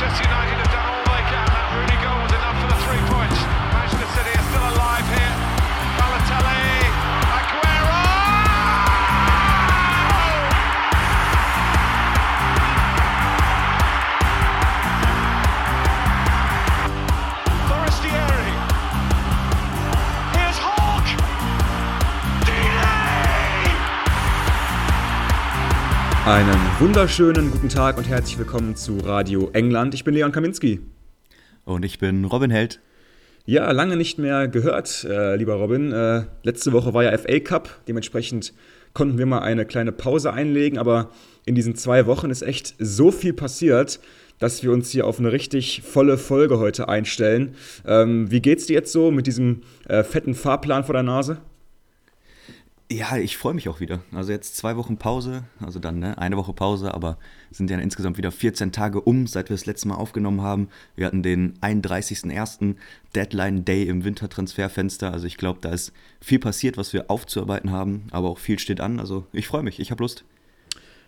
Manchester United Einen wunderschönen guten Tag und herzlich willkommen zu Radio England. Ich bin Leon Kaminski. Und ich bin Robin Held. Ja, lange nicht mehr gehört, äh, lieber Robin. Äh, letzte Woche war ja FA Cup, dementsprechend konnten wir mal eine kleine Pause einlegen, aber in diesen zwei Wochen ist echt so viel passiert, dass wir uns hier auf eine richtig volle Folge heute einstellen. Ähm, wie geht's dir jetzt so mit diesem äh, fetten Fahrplan vor der Nase? Ja, ich freue mich auch wieder. Also jetzt zwei Wochen Pause, also dann ne, eine Woche Pause, aber sind ja insgesamt wieder 14 Tage um, seit wir das letzte Mal aufgenommen haben. Wir hatten den 31.01. Deadline Day im Wintertransferfenster. Also ich glaube, da ist viel passiert, was wir aufzuarbeiten haben, aber auch viel steht an. Also ich freue mich, ich habe Lust.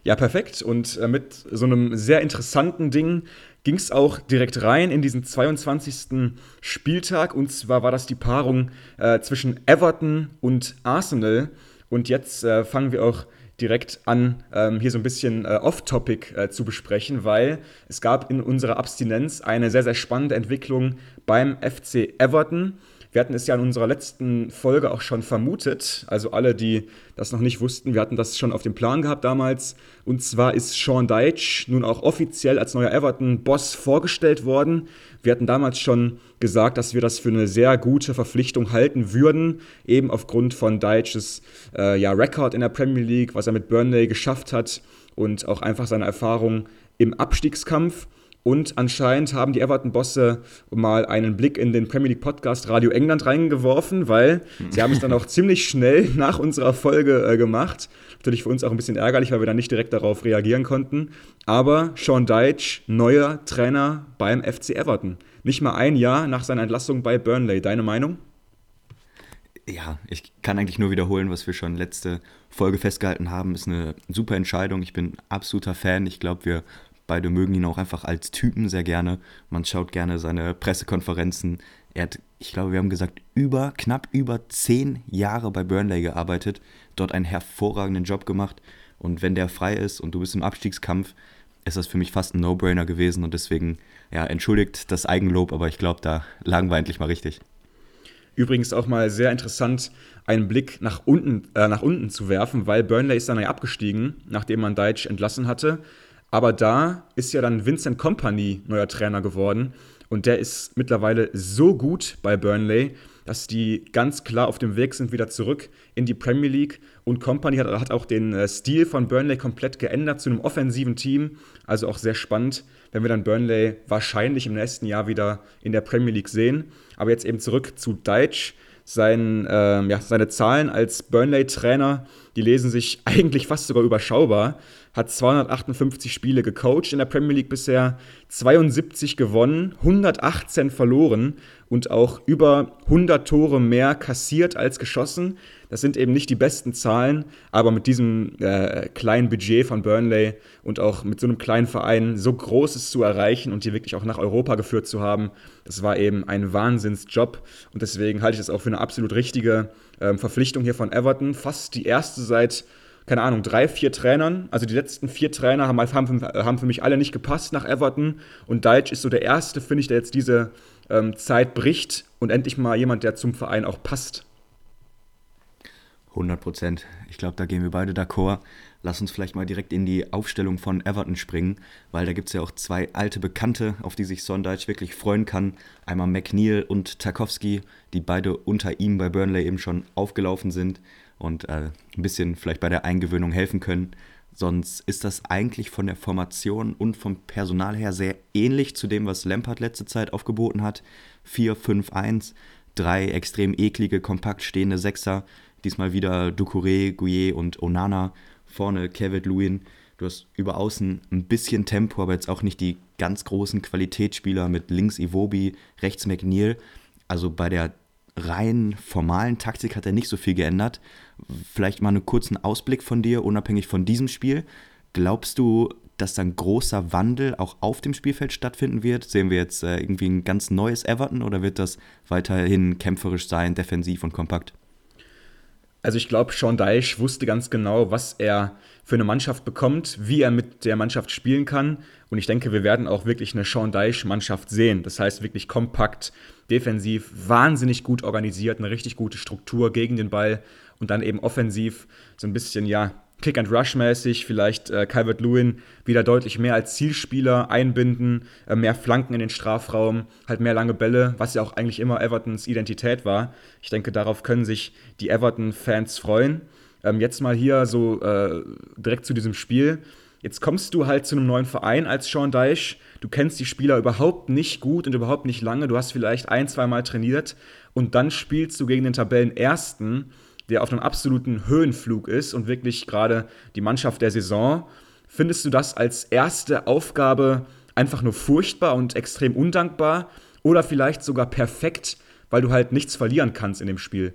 Ja, perfekt. Und äh, mit so einem sehr interessanten Ding ging es auch direkt rein in diesen 22. Spieltag. Und zwar war das die Paarung äh, zwischen Everton und Arsenal. Und jetzt äh, fangen wir auch direkt an, ähm, hier so ein bisschen äh, off-topic äh, zu besprechen, weil es gab in unserer Abstinenz eine sehr, sehr spannende Entwicklung beim FC Everton. Wir hatten es ja in unserer letzten Folge auch schon vermutet, also alle, die das noch nicht wussten, wir hatten das schon auf dem Plan gehabt damals. Und zwar ist Sean Deitch nun auch offiziell als neuer Everton-Boss vorgestellt worden. Wir hatten damals schon gesagt, dass wir das für eine sehr gute Verpflichtung halten würden, eben aufgrund von Deitches äh, ja, Rekord in der Premier League, was er mit Burnley geschafft hat und auch einfach seine Erfahrung im Abstiegskampf. Und anscheinend haben die Everton-Bosse mal einen Blick in den Premier League Podcast Radio England reingeworfen, weil sie haben es dann auch ziemlich schnell nach unserer Folge äh, gemacht. Natürlich für uns auch ein bisschen ärgerlich, weil wir dann nicht direkt darauf reagieren konnten. Aber Sean Deitch, neuer Trainer beim FC Everton. Nicht mal ein Jahr nach seiner Entlassung bei Burnley. Deine Meinung? Ja, ich kann eigentlich nur wiederholen, was wir schon letzte Folge festgehalten haben. Ist eine super Entscheidung. Ich bin absoluter Fan. Ich glaube, wir beide mögen ihn auch einfach als Typen sehr gerne. Man schaut gerne seine Pressekonferenzen. Er hat, ich glaube, wir haben gesagt, über, knapp über zehn Jahre bei Burnley gearbeitet, dort einen hervorragenden Job gemacht. Und wenn der frei ist und du bist im Abstiegskampf, ist das für mich fast ein No-Brainer gewesen. Und deswegen, ja, entschuldigt das Eigenlob, aber ich glaube, da lagen wir endlich mal richtig. Übrigens auch mal sehr interessant, einen Blick nach unten, äh, nach unten zu werfen, weil Burnley ist dann ja abgestiegen, nachdem man Deitch entlassen hatte. Aber da ist ja dann Vincent Company neuer Trainer geworden. Und der ist mittlerweile so gut bei Burnley, dass die ganz klar auf dem Weg sind wieder zurück in die Premier League. Und Company hat, hat auch den äh, Stil von Burnley komplett geändert zu einem offensiven Team. Also auch sehr spannend, wenn wir dann Burnley wahrscheinlich im nächsten Jahr wieder in der Premier League sehen. Aber jetzt eben zurück zu Deitch. Sein, ähm, ja, seine Zahlen als Burnley-Trainer, die lesen sich eigentlich fast sogar überschaubar. Hat 258 Spiele gecoacht in der Premier League bisher, 72 gewonnen, 118 verloren und auch über 100 Tore mehr kassiert als geschossen. Das sind eben nicht die besten Zahlen, aber mit diesem äh, kleinen Budget von Burnley und auch mit so einem kleinen Verein so Großes zu erreichen und die wirklich auch nach Europa geführt zu haben, das war eben ein Wahnsinnsjob. Und deswegen halte ich das auch für eine absolut richtige ähm, Verpflichtung hier von Everton. Fast die erste seit keine Ahnung, drei, vier Trainern. Also die letzten vier Trainer haben, haben, haben für mich alle nicht gepasst nach Everton. Und Deitch ist so der erste, finde ich, der jetzt diese ähm, Zeit bricht und endlich mal jemand, der zum Verein auch passt. 100 Prozent. Ich glaube, da gehen wir beide d'accord. Lass uns vielleicht mal direkt in die Aufstellung von Everton springen, weil da gibt es ja auch zwei alte Bekannte, auf die sich Sondage wirklich freuen kann. Einmal McNeil und Tarkowski, die beide unter ihm bei Burnley eben schon aufgelaufen sind und äh, ein bisschen vielleicht bei der Eingewöhnung helfen können. Sonst ist das eigentlich von der Formation und vom Personal her sehr ähnlich zu dem, was Lampard letzte Zeit aufgeboten hat. 4-5-1, drei extrem eklige, kompakt stehende Sechser. Diesmal wieder Ducouré, Gouillet und Onana. Vorne Kevin Lewin. Du hast über außen ein bisschen Tempo, aber jetzt auch nicht die ganz großen Qualitätsspieler mit links Iwobi, rechts McNeil. Also bei der rein formalen Taktik hat er nicht so viel geändert. Vielleicht mal einen kurzen Ausblick von dir, unabhängig von diesem Spiel. Glaubst du, dass da ein großer Wandel auch auf dem Spielfeld stattfinden wird? Sehen wir jetzt äh, irgendwie ein ganz neues Everton oder wird das weiterhin kämpferisch sein, defensiv und kompakt? Also ich glaube, Sean Dyche wusste ganz genau, was er für eine Mannschaft bekommt, wie er mit der Mannschaft spielen kann. Und ich denke, wir werden auch wirklich eine Sean Dyche-Mannschaft sehen. Das heißt wirklich kompakt, defensiv, wahnsinnig gut organisiert, eine richtig gute Struktur gegen den Ball und dann eben offensiv so ein bisschen, ja, Kick-and-Rush-mäßig, vielleicht äh, Calvert-Lewin wieder deutlich mehr als Zielspieler einbinden, äh, mehr Flanken in den Strafraum, halt mehr lange Bälle, was ja auch eigentlich immer Evertons Identität war. Ich denke, darauf können sich die Everton-Fans freuen. Ähm, jetzt mal hier so äh, direkt zu diesem Spiel. Jetzt kommst du halt zu einem neuen Verein als Sean Deich. Du kennst die Spieler überhaupt nicht gut und überhaupt nicht lange. Du hast vielleicht ein, zwei Mal trainiert und dann spielst du gegen den Tabellenersten der auf einem absoluten Höhenflug ist und wirklich gerade die Mannschaft der Saison. Findest du das als erste Aufgabe einfach nur furchtbar und extrem undankbar oder vielleicht sogar perfekt, weil du halt nichts verlieren kannst in dem Spiel?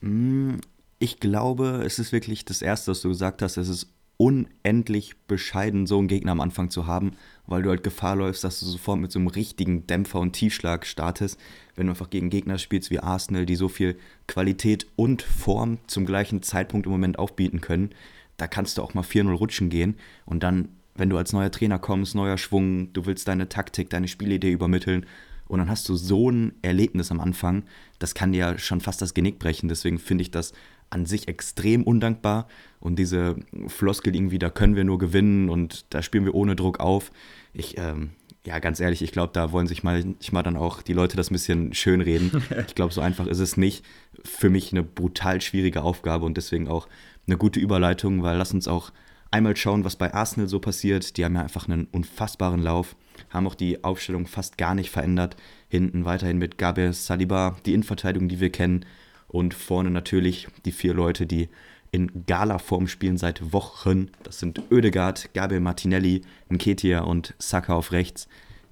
Mm, ich glaube, es ist wirklich das Erste, was du gesagt hast. Es ist unendlich bescheiden, so einen Gegner am Anfang zu haben, weil du halt Gefahr läufst, dass du sofort mit so einem richtigen Dämpfer und Tiefschlag startest, wenn du einfach gegen Gegner spielst wie Arsenal, die so viel Qualität und Form zum gleichen Zeitpunkt im Moment aufbieten können. Da kannst du auch mal 4-0 rutschen gehen und dann, wenn du als neuer Trainer kommst, neuer Schwung, du willst deine Taktik, deine Spielidee übermitteln und dann hast du so ein Erlebnis am Anfang, das kann dir ja schon fast das Genick brechen. Deswegen finde ich das an sich extrem undankbar. Und diese Floskel irgendwie, da können wir nur gewinnen und da spielen wir ohne Druck auf. Ich, ähm, ja, ganz ehrlich, ich glaube, da wollen sich manchmal dann auch die Leute das ein bisschen schönreden. ich glaube, so einfach ist es nicht. Für mich eine brutal schwierige Aufgabe und deswegen auch eine gute Überleitung, weil lass uns auch einmal schauen, was bei Arsenal so passiert. Die haben ja einfach einen unfassbaren Lauf, haben auch die Aufstellung fast gar nicht verändert. Hinten weiterhin mit Gabriel Saliba, die Innenverteidigung, die wir kennen, und vorne natürlich die vier Leute, die in Gala-Form spielen seit Wochen. Das sind Oedegaard, Gabriel Martinelli, Nketia und Saka auf rechts.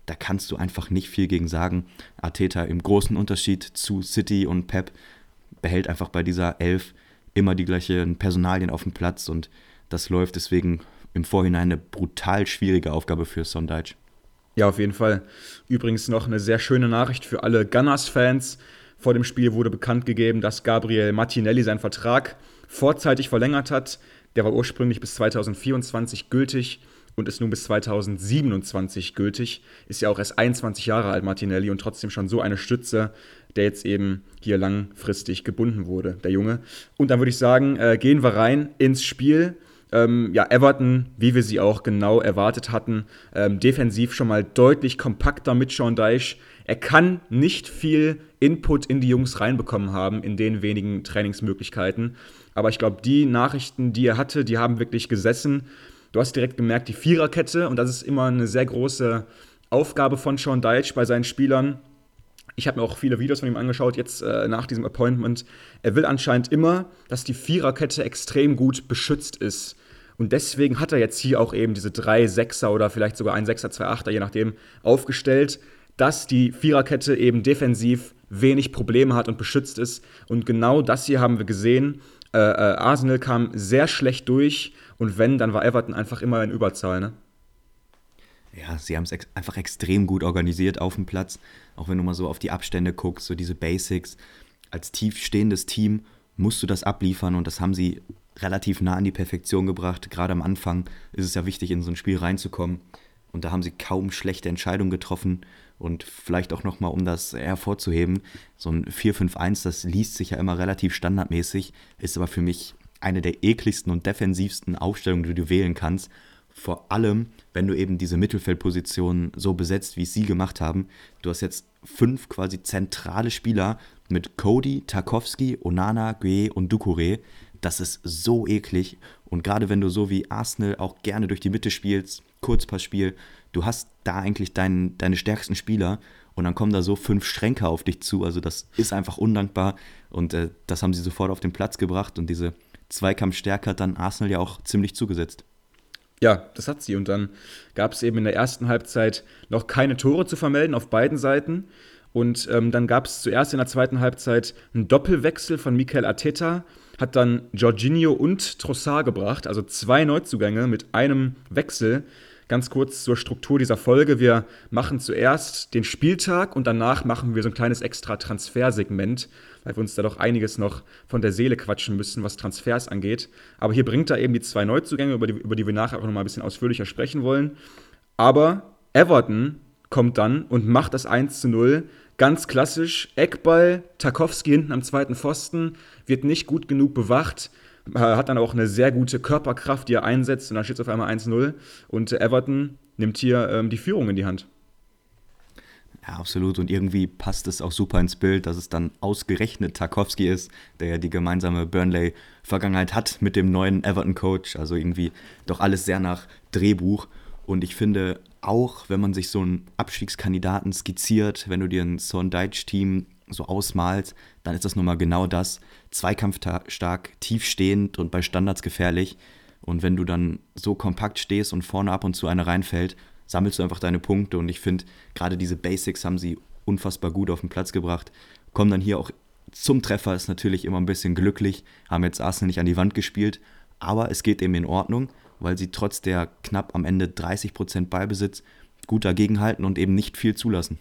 Da kannst du einfach nicht viel gegen sagen. Arteta im großen Unterschied zu City und Pep behält einfach bei dieser Elf immer die gleichen Personalien auf dem Platz und das läuft deswegen im Vorhinein eine brutal schwierige Aufgabe für Sondage. Ja, auf jeden Fall. Übrigens noch eine sehr schöne Nachricht für alle Gunners-Fans. Vor dem Spiel wurde bekannt gegeben, dass Gabriel Martinelli seinen Vertrag vorzeitig verlängert hat. Der war ursprünglich bis 2024 gültig und ist nun bis 2027 gültig. Ist ja auch erst 21 Jahre alt, Martinelli, und trotzdem schon so eine Stütze, der jetzt eben hier langfristig gebunden wurde, der Junge. Und dann würde ich sagen, äh, gehen wir rein ins Spiel. Ähm, ja, Everton, wie wir sie auch genau erwartet hatten, ähm, defensiv schon mal deutlich kompakter mit Sean Deich er kann nicht viel Input in die Jungs reinbekommen haben in den wenigen Trainingsmöglichkeiten. Aber ich glaube, die Nachrichten, die er hatte, die haben wirklich gesessen. Du hast direkt gemerkt, die Viererkette, und das ist immer eine sehr große Aufgabe von Sean Deitch bei seinen Spielern. Ich habe mir auch viele Videos von ihm angeschaut, jetzt äh, nach diesem Appointment. Er will anscheinend immer, dass die Viererkette extrem gut beschützt ist. Und deswegen hat er jetzt hier auch eben diese drei Sechser oder vielleicht sogar ein Sechser, zwei Achter, je nachdem, aufgestellt dass die Viererkette eben defensiv wenig Probleme hat und beschützt ist. Und genau das hier haben wir gesehen. Äh, äh, Arsenal kam sehr schlecht durch und wenn, dann war Everton einfach immer in Überzahl. Ne? Ja, sie haben es ex einfach extrem gut organisiert auf dem Platz. Auch wenn du mal so auf die Abstände guckst, so diese Basics. Als tiefstehendes Team musst du das abliefern und das haben sie relativ nah an die Perfektion gebracht. Gerade am Anfang ist es ja wichtig, in so ein Spiel reinzukommen. Und da haben sie kaum schlechte Entscheidungen getroffen. Und vielleicht auch nochmal, um das hervorzuheben, so ein 4-5-1, das liest sich ja immer relativ standardmäßig, ist aber für mich eine der ekligsten und defensivsten Aufstellungen, die du wählen kannst. Vor allem, wenn du eben diese Mittelfeldposition so besetzt, wie es sie gemacht haben. Du hast jetzt fünf quasi zentrale Spieler mit Cody, Tarkovsky, Onana, Gue und Ducouré. Das ist so eklig. Und gerade wenn du so wie Arsenal auch gerne durch die Mitte spielst, Kurzpassspiel, du hast da eigentlich dein, deine stärksten Spieler und dann kommen da so fünf Schränke auf dich zu. Also das ist einfach undankbar und äh, das haben sie sofort auf den Platz gebracht und diese Zweikampfstärke hat dann Arsenal ja auch ziemlich zugesetzt. Ja, das hat sie. Und dann gab es eben in der ersten Halbzeit noch keine Tore zu vermelden auf beiden Seiten. Und ähm, dann gab es zuerst in der zweiten Halbzeit einen Doppelwechsel von Mikel Arteta hat dann Jorginho und Trossard gebracht, also zwei Neuzugänge mit einem Wechsel. Ganz kurz zur Struktur dieser Folge. Wir machen zuerst den Spieltag und danach machen wir so ein kleines extra Transfersegment, weil wir uns da doch einiges noch von der Seele quatschen müssen, was Transfers angeht. Aber hier bringt er eben die zwei Neuzugänge, über die, über die wir nachher auch noch mal ein bisschen ausführlicher sprechen wollen. Aber Everton kommt dann und macht das 1 zu 0. Ganz klassisch, Eckball, Tarkowski hinten am zweiten Pfosten, wird nicht gut genug bewacht hat dann auch eine sehr gute Körperkraft, die er einsetzt und dann steht es auf einmal 1-0 und Everton nimmt hier ähm, die Führung in die Hand. Ja, absolut. Und irgendwie passt es auch super ins Bild, dass es dann ausgerechnet Tarkowski ist, der ja die gemeinsame Burnley-Vergangenheit hat mit dem neuen Everton-Coach. Also irgendwie doch alles sehr nach Drehbuch. Und ich finde auch, wenn man sich so einen Abstiegskandidaten skizziert, wenn du dir ein Sondage-Team so ausmalst, dann ist das nun mal genau das. Zweikampfstark, tiefstehend und bei Standards gefährlich. Und wenn du dann so kompakt stehst und vorne ab und zu eine reinfällt, sammelst du einfach deine Punkte. Und ich finde, gerade diese Basics haben sie unfassbar gut auf den Platz gebracht. Kommen dann hier auch zum Treffer, ist natürlich immer ein bisschen glücklich. Haben jetzt Arsenal nicht an die Wand gespielt. Aber es geht eben in Ordnung, weil sie trotz der knapp am Ende 30% Ballbesitz gut dagegenhalten und eben nicht viel zulassen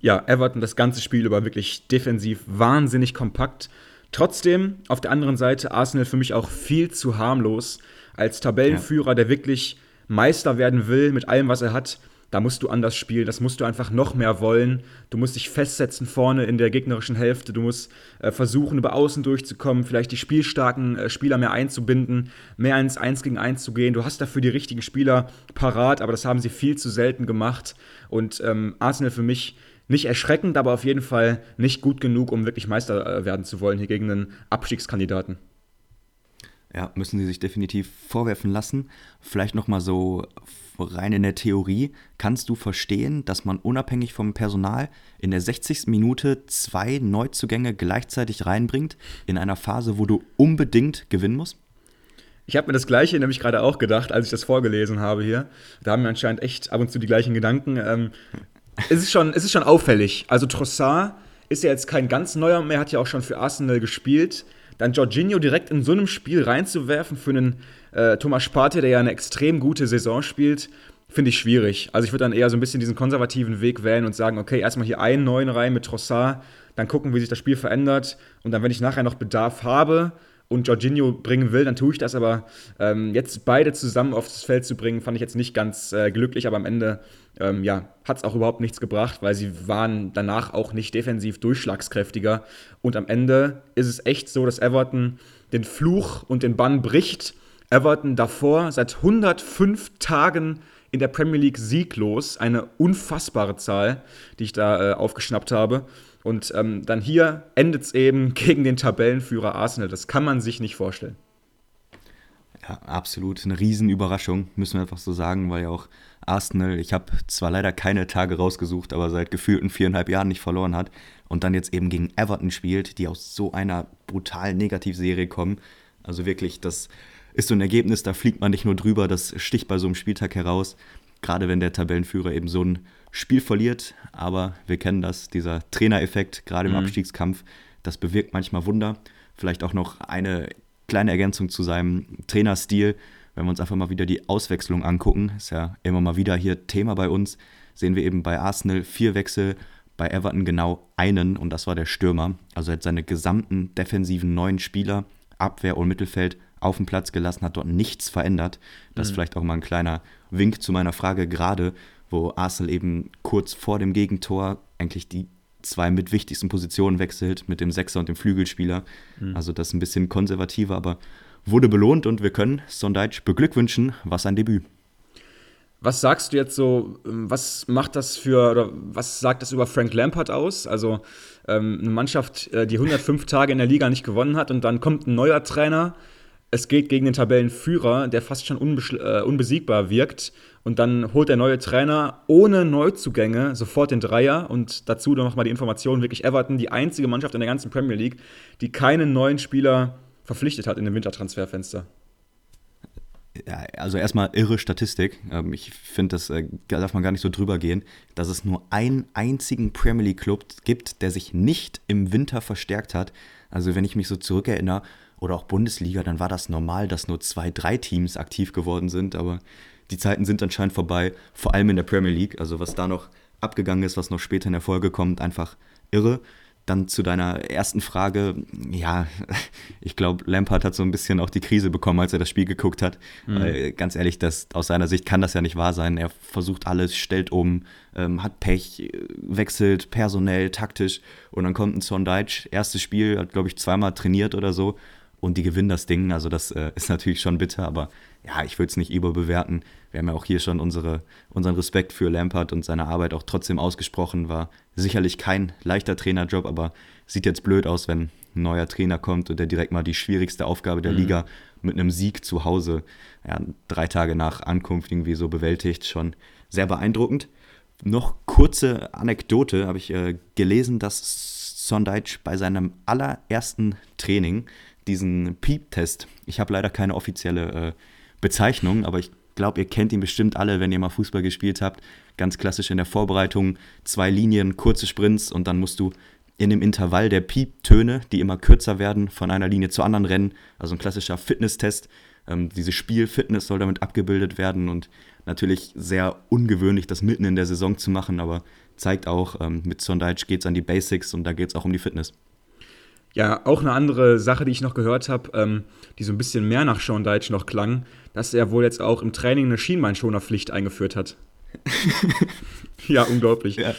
ja, Everton das ganze Spiel über wirklich defensiv wahnsinnig kompakt. Trotzdem auf der anderen Seite Arsenal für mich auch viel zu harmlos. Als Tabellenführer, der wirklich Meister werden will mit allem, was er hat, da musst du anders spielen, das musst du einfach noch mehr wollen. Du musst dich festsetzen vorne in der gegnerischen Hälfte, du musst äh, versuchen, über Außen durchzukommen, vielleicht die spielstarken äh, Spieler mehr einzubinden, mehr ins 1 gegen 1 zu gehen. Du hast dafür die richtigen Spieler parat, aber das haben sie viel zu selten gemacht. Und ähm, Arsenal für mich nicht erschreckend, aber auf jeden Fall nicht gut genug, um wirklich Meister äh, werden zu wollen hier gegen einen Abstiegskandidaten. Ja, müssen sie sich definitiv vorwerfen lassen. Vielleicht nochmal so rein in der Theorie. Kannst du verstehen, dass man unabhängig vom Personal in der 60. Minute zwei Neuzugänge gleichzeitig reinbringt, in einer Phase, wo du unbedingt gewinnen musst? Ich habe mir das Gleiche nämlich gerade auch gedacht, als ich das vorgelesen habe hier. Da haben wir anscheinend echt ab und zu die gleichen Gedanken. Ähm, es, ist schon, es ist schon auffällig. Also Trossard ist ja jetzt kein ganz neuer mehr, hat ja auch schon für Arsenal gespielt. Dann Jorginho direkt in so einem Spiel reinzuwerfen für einen äh, Thomas Sparte, der ja eine extrem gute Saison spielt, finde ich schwierig. Also ich würde dann eher so ein bisschen diesen konservativen Weg wählen und sagen, okay, erstmal hier einen neuen rein mit Trossard, dann gucken, wie sich das Spiel verändert. Und dann, wenn ich nachher noch Bedarf habe, und Jorginho bringen will, dann tue ich das. Aber ähm, jetzt beide zusammen aufs Feld zu bringen, fand ich jetzt nicht ganz äh, glücklich. Aber am Ende ähm, ja, hat es auch überhaupt nichts gebracht, weil sie waren danach auch nicht defensiv durchschlagskräftiger. Und am Ende ist es echt so, dass Everton den Fluch und den Bann bricht. Everton davor seit 105 Tagen in der Premier League sieglos. Eine unfassbare Zahl, die ich da äh, aufgeschnappt habe. Und ähm, dann hier endet es eben gegen den Tabellenführer Arsenal. Das kann man sich nicht vorstellen. Ja, absolut. Eine Riesenüberraschung, müssen wir einfach so sagen, weil ja auch Arsenal, ich habe zwar leider keine Tage rausgesucht, aber seit gefühlten viereinhalb Jahren nicht verloren hat und dann jetzt eben gegen Everton spielt, die aus so einer brutalen Negativserie kommen. Also wirklich, das ist so ein Ergebnis, da fliegt man nicht nur drüber, das sticht bei so einem Spieltag heraus. Gerade wenn der Tabellenführer eben so ein Spiel verliert, aber wir kennen das, dieser Trainereffekt, gerade im mhm. Abstiegskampf, das bewirkt manchmal Wunder. Vielleicht auch noch eine kleine Ergänzung zu seinem Trainerstil. Wenn wir uns einfach mal wieder die Auswechslung angucken, ist ja immer mal wieder hier Thema bei uns, sehen wir eben bei Arsenal vier Wechsel, bei Everton genau einen und das war der Stürmer. Also er hat seine gesamten defensiven neuen Spieler, Abwehr und Mittelfeld auf den Platz gelassen, hat dort nichts verändert. Das mhm. ist vielleicht auch mal ein kleiner Wink zu meiner Frage gerade, wo Arsenal eben kurz vor dem Gegentor eigentlich die zwei mit wichtigsten Positionen wechselt, mit dem Sechser und dem Flügelspieler. Mhm. Also das ist ein bisschen konservativer, aber wurde belohnt und wir können Sondage beglückwünschen. Was ein Debüt. Was sagst du jetzt so, ähm, was macht das für, oder was sagt das über Frank Lampard aus? Also ähm, eine Mannschaft, äh, die 105 Tage in der Liga nicht gewonnen hat und dann kommt ein neuer Trainer, es geht gegen den Tabellenführer, der fast schon äh, unbesiegbar wirkt. Und dann holt der neue Trainer ohne Neuzugänge sofort den Dreier und dazu noch mal die Information, wirklich Everton, die einzige Mannschaft in der ganzen Premier League, die keinen neuen Spieler verpflichtet hat in dem Wintertransferfenster. Ja, also erstmal irre Statistik. Ähm, ich finde, das äh, da darf man gar nicht so drüber gehen, dass es nur einen einzigen Premier League Club gibt, der sich nicht im Winter verstärkt hat. Also wenn ich mich so zurückerinnere, oder auch Bundesliga, dann war das normal, dass nur zwei, drei Teams aktiv geworden sind. Aber die Zeiten sind anscheinend vorbei, vor allem in der Premier League. Also was da noch abgegangen ist, was noch später in der Folge kommt, einfach irre. Dann zu deiner ersten Frage, ja, ich glaube, Lampard hat so ein bisschen auch die Krise bekommen, als er das Spiel geguckt hat. Mhm. Weil, ganz ehrlich, das, aus seiner Sicht kann das ja nicht wahr sein. Er versucht alles, stellt um, ähm, hat Pech, wechselt personell, taktisch und dann kommt ein Sondage, erstes Spiel, hat glaube ich zweimal trainiert oder so und die gewinnen das Ding. Also das äh, ist natürlich schon bitter, aber ja, ich würde es nicht überbewerten. Wir haben ja auch hier schon unsere, unseren Respekt für Lampard und seine Arbeit auch trotzdem ausgesprochen. War sicherlich kein leichter Trainerjob, aber sieht jetzt blöd aus, wenn ein neuer Trainer kommt und der direkt mal die schwierigste Aufgabe der mhm. Liga mit einem Sieg zu Hause, ja, drei Tage nach Ankunft irgendwie so bewältigt. Schon sehr beeindruckend. Noch kurze Anekdote habe ich äh, gelesen, dass Sondage bei seinem allerersten Training diesen Piep-Test, ich habe leider keine offizielle äh, Bezeichnung, aber ich glaube, ihr kennt ihn bestimmt alle, wenn ihr mal Fußball gespielt habt. Ganz klassisch in der Vorbereitung, zwei Linien, kurze Sprints und dann musst du in dem Intervall der Pieptöne, die immer kürzer werden, von einer Linie zur anderen rennen. Also ein klassischer Fitnesstest. Ähm, diese Spielfitness soll damit abgebildet werden und natürlich sehr ungewöhnlich, das mitten in der Saison zu machen, aber zeigt auch, ähm, mit Sondage geht es an die Basics und da geht es auch um die Fitness. Ja, auch eine andere Sache, die ich noch gehört habe, ähm, die so ein bisschen mehr nach Sean Deitch noch klang, dass er wohl jetzt auch im Training eine Schienbeinschonerpflicht eingeführt hat. ja, unglaublich. Ja.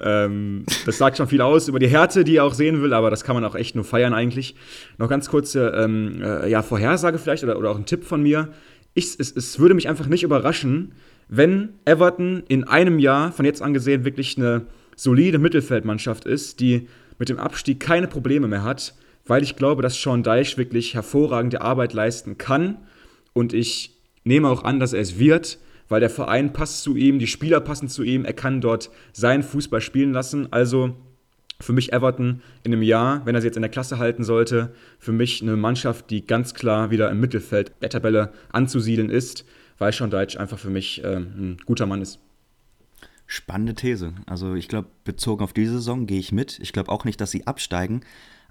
Ähm, das sagt schon viel aus über die Härte, die er auch sehen will, aber das kann man auch echt nur feiern eigentlich. Noch ganz kurze ähm, äh, ja, Vorhersage vielleicht oder, oder auch ein Tipp von mir. Ich, es, es würde mich einfach nicht überraschen, wenn Everton in einem Jahr von jetzt an gesehen wirklich eine solide Mittelfeldmannschaft ist, die mit dem Abstieg keine Probleme mehr hat, weil ich glaube, dass Sean Deich wirklich hervorragende Arbeit leisten kann und ich nehme auch an, dass er es wird, weil der Verein passt zu ihm, die Spieler passen zu ihm, er kann dort seinen Fußball spielen lassen. Also für mich Everton in einem Jahr, wenn er sie jetzt in der Klasse halten sollte, für mich eine Mannschaft, die ganz klar wieder im Mittelfeld der Tabelle anzusiedeln ist, weil Sean Deitch einfach für mich äh, ein guter Mann ist. Spannende These. Also ich glaube, bezogen auf diese Saison gehe ich mit. Ich glaube auch nicht, dass sie absteigen.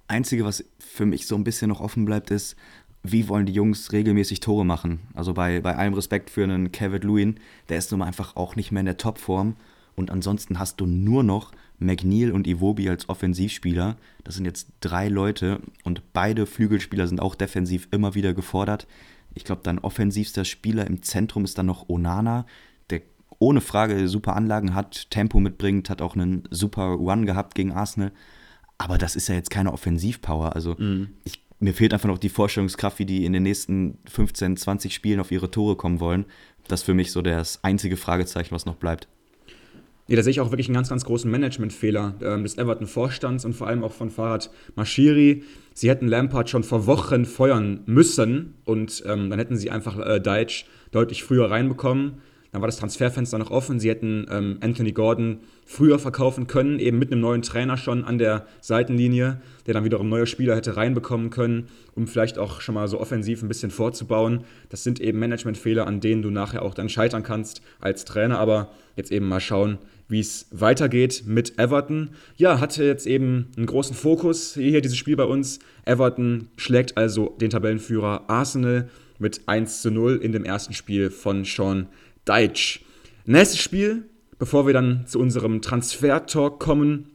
Einzige, was für mich so ein bisschen noch offen bleibt, ist, wie wollen die Jungs regelmäßig Tore machen? Also bei, bei allem Respekt für einen Kevin Lewin, der ist nun mal einfach auch nicht mehr in der Topform. Und ansonsten hast du nur noch McNeil und Iwobi als Offensivspieler. Das sind jetzt drei Leute und beide Flügelspieler sind auch defensiv immer wieder gefordert. Ich glaube, dein offensivster Spieler im Zentrum ist dann noch Onana, ohne Frage super Anlagen hat, Tempo mitbringt, hat auch einen super Run gehabt gegen Arsenal. Aber das ist ja jetzt keine Offensivpower. Also mhm. ich, mir fehlt einfach noch die Vorstellungskraft, wie die in den nächsten 15, 20 Spielen auf ihre Tore kommen wollen. Das ist für mich so das einzige Fragezeichen, was noch bleibt. Nee, da sehe ich auch wirklich einen ganz, ganz großen Managementfehler ähm, des Everton-Vorstands und vor allem auch von Farhad Mashiri. Sie hätten Lampard schon vor Wochen feuern müssen und ähm, dann hätten sie einfach äh, Deitch deutlich früher reinbekommen. Dann war das Transferfenster noch offen. Sie hätten ähm, Anthony Gordon früher verkaufen können, eben mit einem neuen Trainer schon an der Seitenlinie, der dann wiederum neue Spieler hätte reinbekommen können, um vielleicht auch schon mal so offensiv ein bisschen vorzubauen. Das sind eben Managementfehler, an denen du nachher auch dann scheitern kannst als Trainer. Aber jetzt eben mal schauen, wie es weitergeht mit Everton. Ja, hatte jetzt eben einen großen Fokus hier dieses Spiel bei uns. Everton schlägt also den Tabellenführer Arsenal mit 1 zu 0 in dem ersten Spiel von Sean Deitsch. Nächstes Spiel, bevor wir dann zu unserem Transfer-Talk kommen,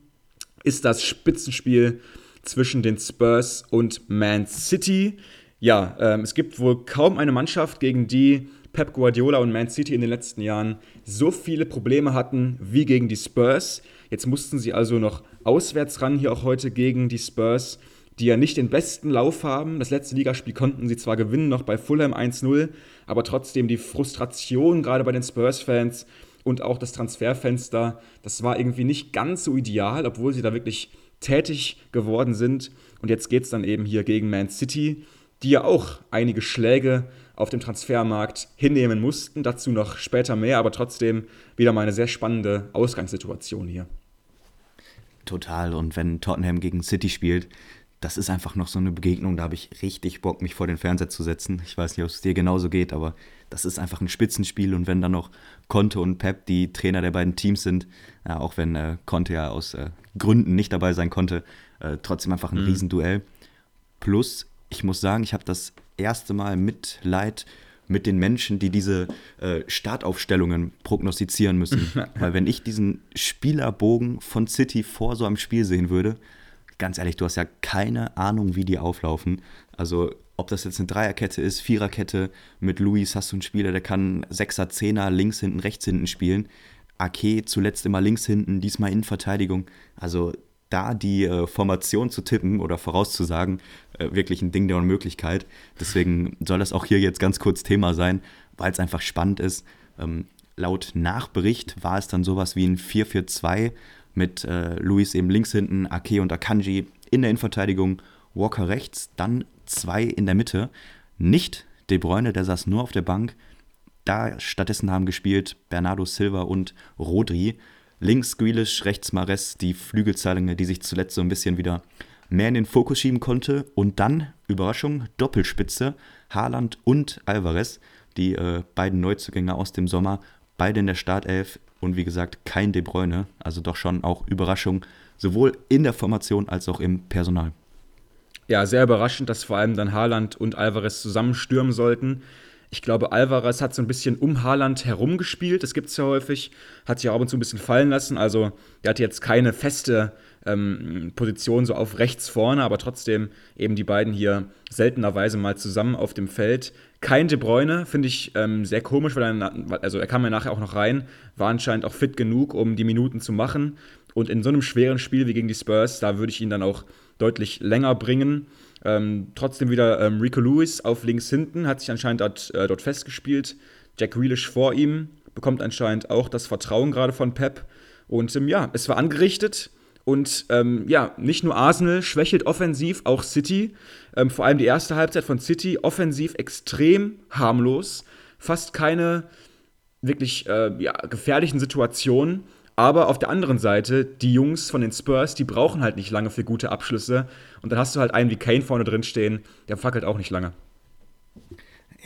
ist das Spitzenspiel zwischen den Spurs und Man City. Ja, ähm, es gibt wohl kaum eine Mannschaft, gegen die Pep Guardiola und Man City in den letzten Jahren so viele Probleme hatten wie gegen die Spurs. Jetzt mussten sie also noch auswärts ran, hier auch heute gegen die Spurs die ja nicht den besten Lauf haben. Das letzte Ligaspiel konnten sie zwar gewinnen, noch bei Fulham 1-0, aber trotzdem die Frustration gerade bei den Spurs-Fans und auch das Transferfenster, das war irgendwie nicht ganz so ideal, obwohl sie da wirklich tätig geworden sind. Und jetzt geht es dann eben hier gegen Man City, die ja auch einige Schläge auf dem Transfermarkt hinnehmen mussten. Dazu noch später mehr, aber trotzdem wieder mal eine sehr spannende Ausgangssituation hier. Total. Und wenn Tottenham gegen City spielt, das ist einfach noch so eine Begegnung, da habe ich richtig Bock, mich vor den Fernseher zu setzen. Ich weiß nicht, ob es dir genauso geht, aber das ist einfach ein Spitzenspiel und wenn dann noch Conte und Pep die Trainer der beiden Teams sind, ja, auch wenn äh, Conte ja aus äh, Gründen nicht dabei sein konnte, äh, trotzdem einfach ein mhm. Riesenduell. Plus, ich muss sagen, ich habe das erste Mal Mitleid mit den Menschen, die diese äh, Startaufstellungen prognostizieren müssen. Weil wenn ich diesen Spielerbogen von City vor so einem Spiel sehen würde, ganz ehrlich, du hast ja keine Ahnung, wie die auflaufen. Also ob das jetzt eine Dreierkette ist, Viererkette, mit Luis hast du einen Spieler, der kann Sechser, Zehner, links hinten, rechts hinten spielen. Ake zuletzt immer links hinten, diesmal Innenverteidigung. Also da die äh, Formation zu tippen oder vorauszusagen, äh, wirklich ein Ding der Unmöglichkeit. Deswegen soll das auch hier jetzt ganz kurz Thema sein, weil es einfach spannend ist. Ähm, laut Nachbericht war es dann sowas wie ein 4-4-2 mit äh, Luis eben links hinten, Ake und Akanji in der Innenverteidigung, Walker rechts, dann zwei in der Mitte. Nicht De Bruyne, der saß nur auf der Bank. Da stattdessen haben gespielt Bernardo Silva und Rodri. Links Grealish, rechts Mares, die Flügelzeilinge, die sich zuletzt so ein bisschen wieder mehr in den Fokus schieben konnte. Und dann, Überraschung, Doppelspitze, Haaland und Alvarez, die äh, beiden Neuzugänge aus dem Sommer, beide in der Startelf und wie gesagt kein De Bruyne. Also doch schon auch Überraschung, sowohl in der Formation als auch im Personal. Ja, sehr überraschend, dass vor allem dann Haaland und Alvarez zusammenstürmen sollten. Ich glaube, Alvarez hat so ein bisschen um Haaland herumgespielt. Das gibt es ja häufig. Hat sich auch ab und zu ein bisschen fallen lassen. Also, der hat jetzt keine feste ähm, Position so auf rechts vorne, aber trotzdem eben die beiden hier seltenerweise mal zusammen auf dem Feld. Kein De Bruyne, finde ich ähm, sehr komisch, weil er, also er kam ja nachher auch noch rein, war anscheinend auch fit genug, um die Minuten zu machen. Und in so einem schweren Spiel wie gegen die Spurs, da würde ich ihn dann auch deutlich länger bringen. Ähm, trotzdem wieder ähm, Rico Lewis auf links hinten, hat sich anscheinend dort, äh, dort festgespielt. Jack Grealish vor ihm, bekommt anscheinend auch das Vertrauen gerade von Pep. Und ähm, ja, es war angerichtet. Und ähm, ja, nicht nur Arsenal schwächelt offensiv, auch City. Ähm, vor allem die erste Halbzeit von City offensiv extrem harmlos. Fast keine wirklich äh, ja, gefährlichen Situationen. Aber auf der anderen Seite, die Jungs von den Spurs, die brauchen halt nicht lange für gute Abschlüsse. Und dann hast du halt einen wie Kane vorne drin stehen, der fackelt auch nicht lange.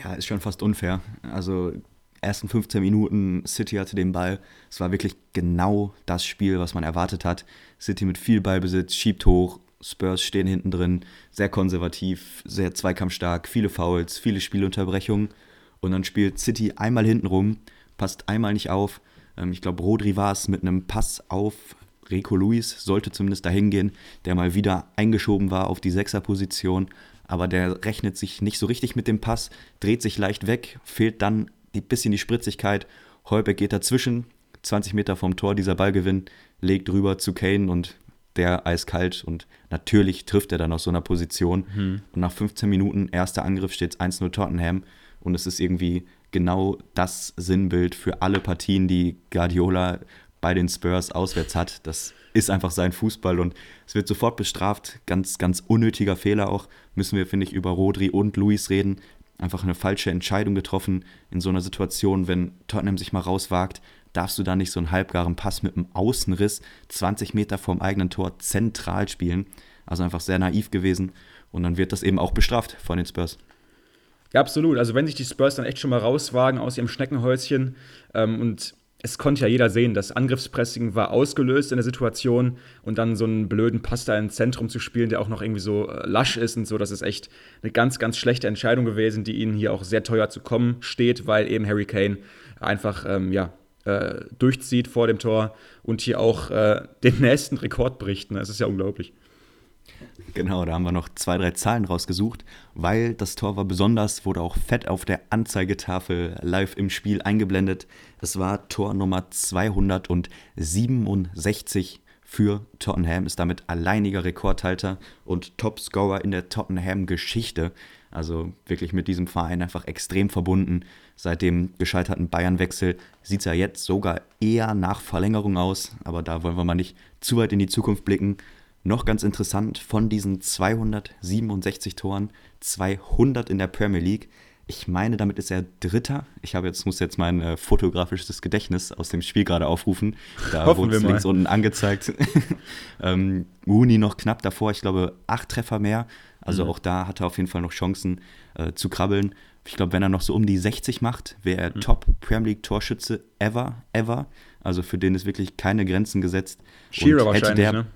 Ja, ist schon fast unfair. Also, ersten 15 Minuten, City hatte den Ball. Es war wirklich genau das Spiel, was man erwartet hat. City mit viel Ballbesitz, schiebt hoch, Spurs stehen hinten drin, sehr konservativ, sehr zweikampfstark, viele Fouls, viele Spielunterbrechungen. Und dann spielt City einmal hinten rum, passt einmal nicht auf ähm, ich glaube, Rodri war es mit einem Pass auf Rico Luis, sollte zumindest dahin gehen, der mal wieder eingeschoben war auf die Sechserposition. Aber der rechnet sich nicht so richtig mit dem Pass, dreht sich leicht weg, fehlt dann bisschen die Spritzigkeit. Heubeck geht dazwischen, 20 Meter vom Tor dieser Ballgewinn, legt rüber zu Kane und der eiskalt und natürlich trifft er dann aus so einer Position. Mhm. Und nach 15 Minuten, erster Angriff, steht es 1-0 Tottenham und es ist irgendwie genau das Sinnbild für alle Partien, die Guardiola bei den Spurs auswärts hat. Das ist einfach sein Fußball und es wird sofort bestraft. Ganz, ganz unnötiger Fehler auch. Müssen wir, finde ich, über Rodri und Luis reden. Einfach eine falsche Entscheidung getroffen in so einer Situation, wenn Tottenham sich mal rauswagt, darfst du da nicht so einen halbgaren Pass mit einem Außenriss 20 Meter vorm eigenen Tor zentral spielen. Also einfach sehr naiv gewesen und dann wird das eben auch bestraft von den Spurs. Ja, absolut. Also wenn sich die Spurs dann echt schon mal rauswagen aus ihrem Schneckenhäuschen ähm, und es konnte ja jeder sehen, das Angriffspressing war ausgelöst in der Situation und dann so einen blöden Pass da ins Zentrum zu spielen, der auch noch irgendwie so äh, lasch ist und so, das ist echt eine ganz, ganz schlechte Entscheidung gewesen, die ihnen hier auch sehr teuer zu kommen steht, weil eben Harry Kane einfach, ähm, ja, äh, durchzieht vor dem Tor und hier auch äh, den nächsten Rekord bricht. Ne? Das ist ja unglaublich. Genau, da haben wir noch zwei, drei Zahlen rausgesucht, weil das Tor war besonders, wurde auch fett auf der Anzeigetafel live im Spiel eingeblendet. Es war Tor Nummer 267 für Tottenham, ist damit alleiniger Rekordhalter und Topscorer in der Tottenham-Geschichte. Also wirklich mit diesem Verein einfach extrem verbunden. Seit dem gescheiterten Bayern-Wechsel sieht es ja jetzt sogar eher nach Verlängerung aus, aber da wollen wir mal nicht zu weit in die Zukunft blicken. Noch ganz interessant, von diesen 267 Toren, 200 in der Premier League, Ich meine, damit ist er Dritter. Ich habe jetzt, muss jetzt mein äh, fotografisches Gedächtnis aus dem Spiel gerade aufrufen. Da wurde es links unten angezeigt. ähm, Uni noch knapp davor, ich glaube, acht Treffer mehr. Also mhm. auch da hat er auf jeden Fall noch Chancen äh, zu krabbeln. Ich glaube, wenn er noch so um die 60 macht, wäre er mhm. Top Premier League Torschütze ever, ever. Also für den ist wirklich keine Grenzen gesetzt. Shearer wahrscheinlich, der, ne?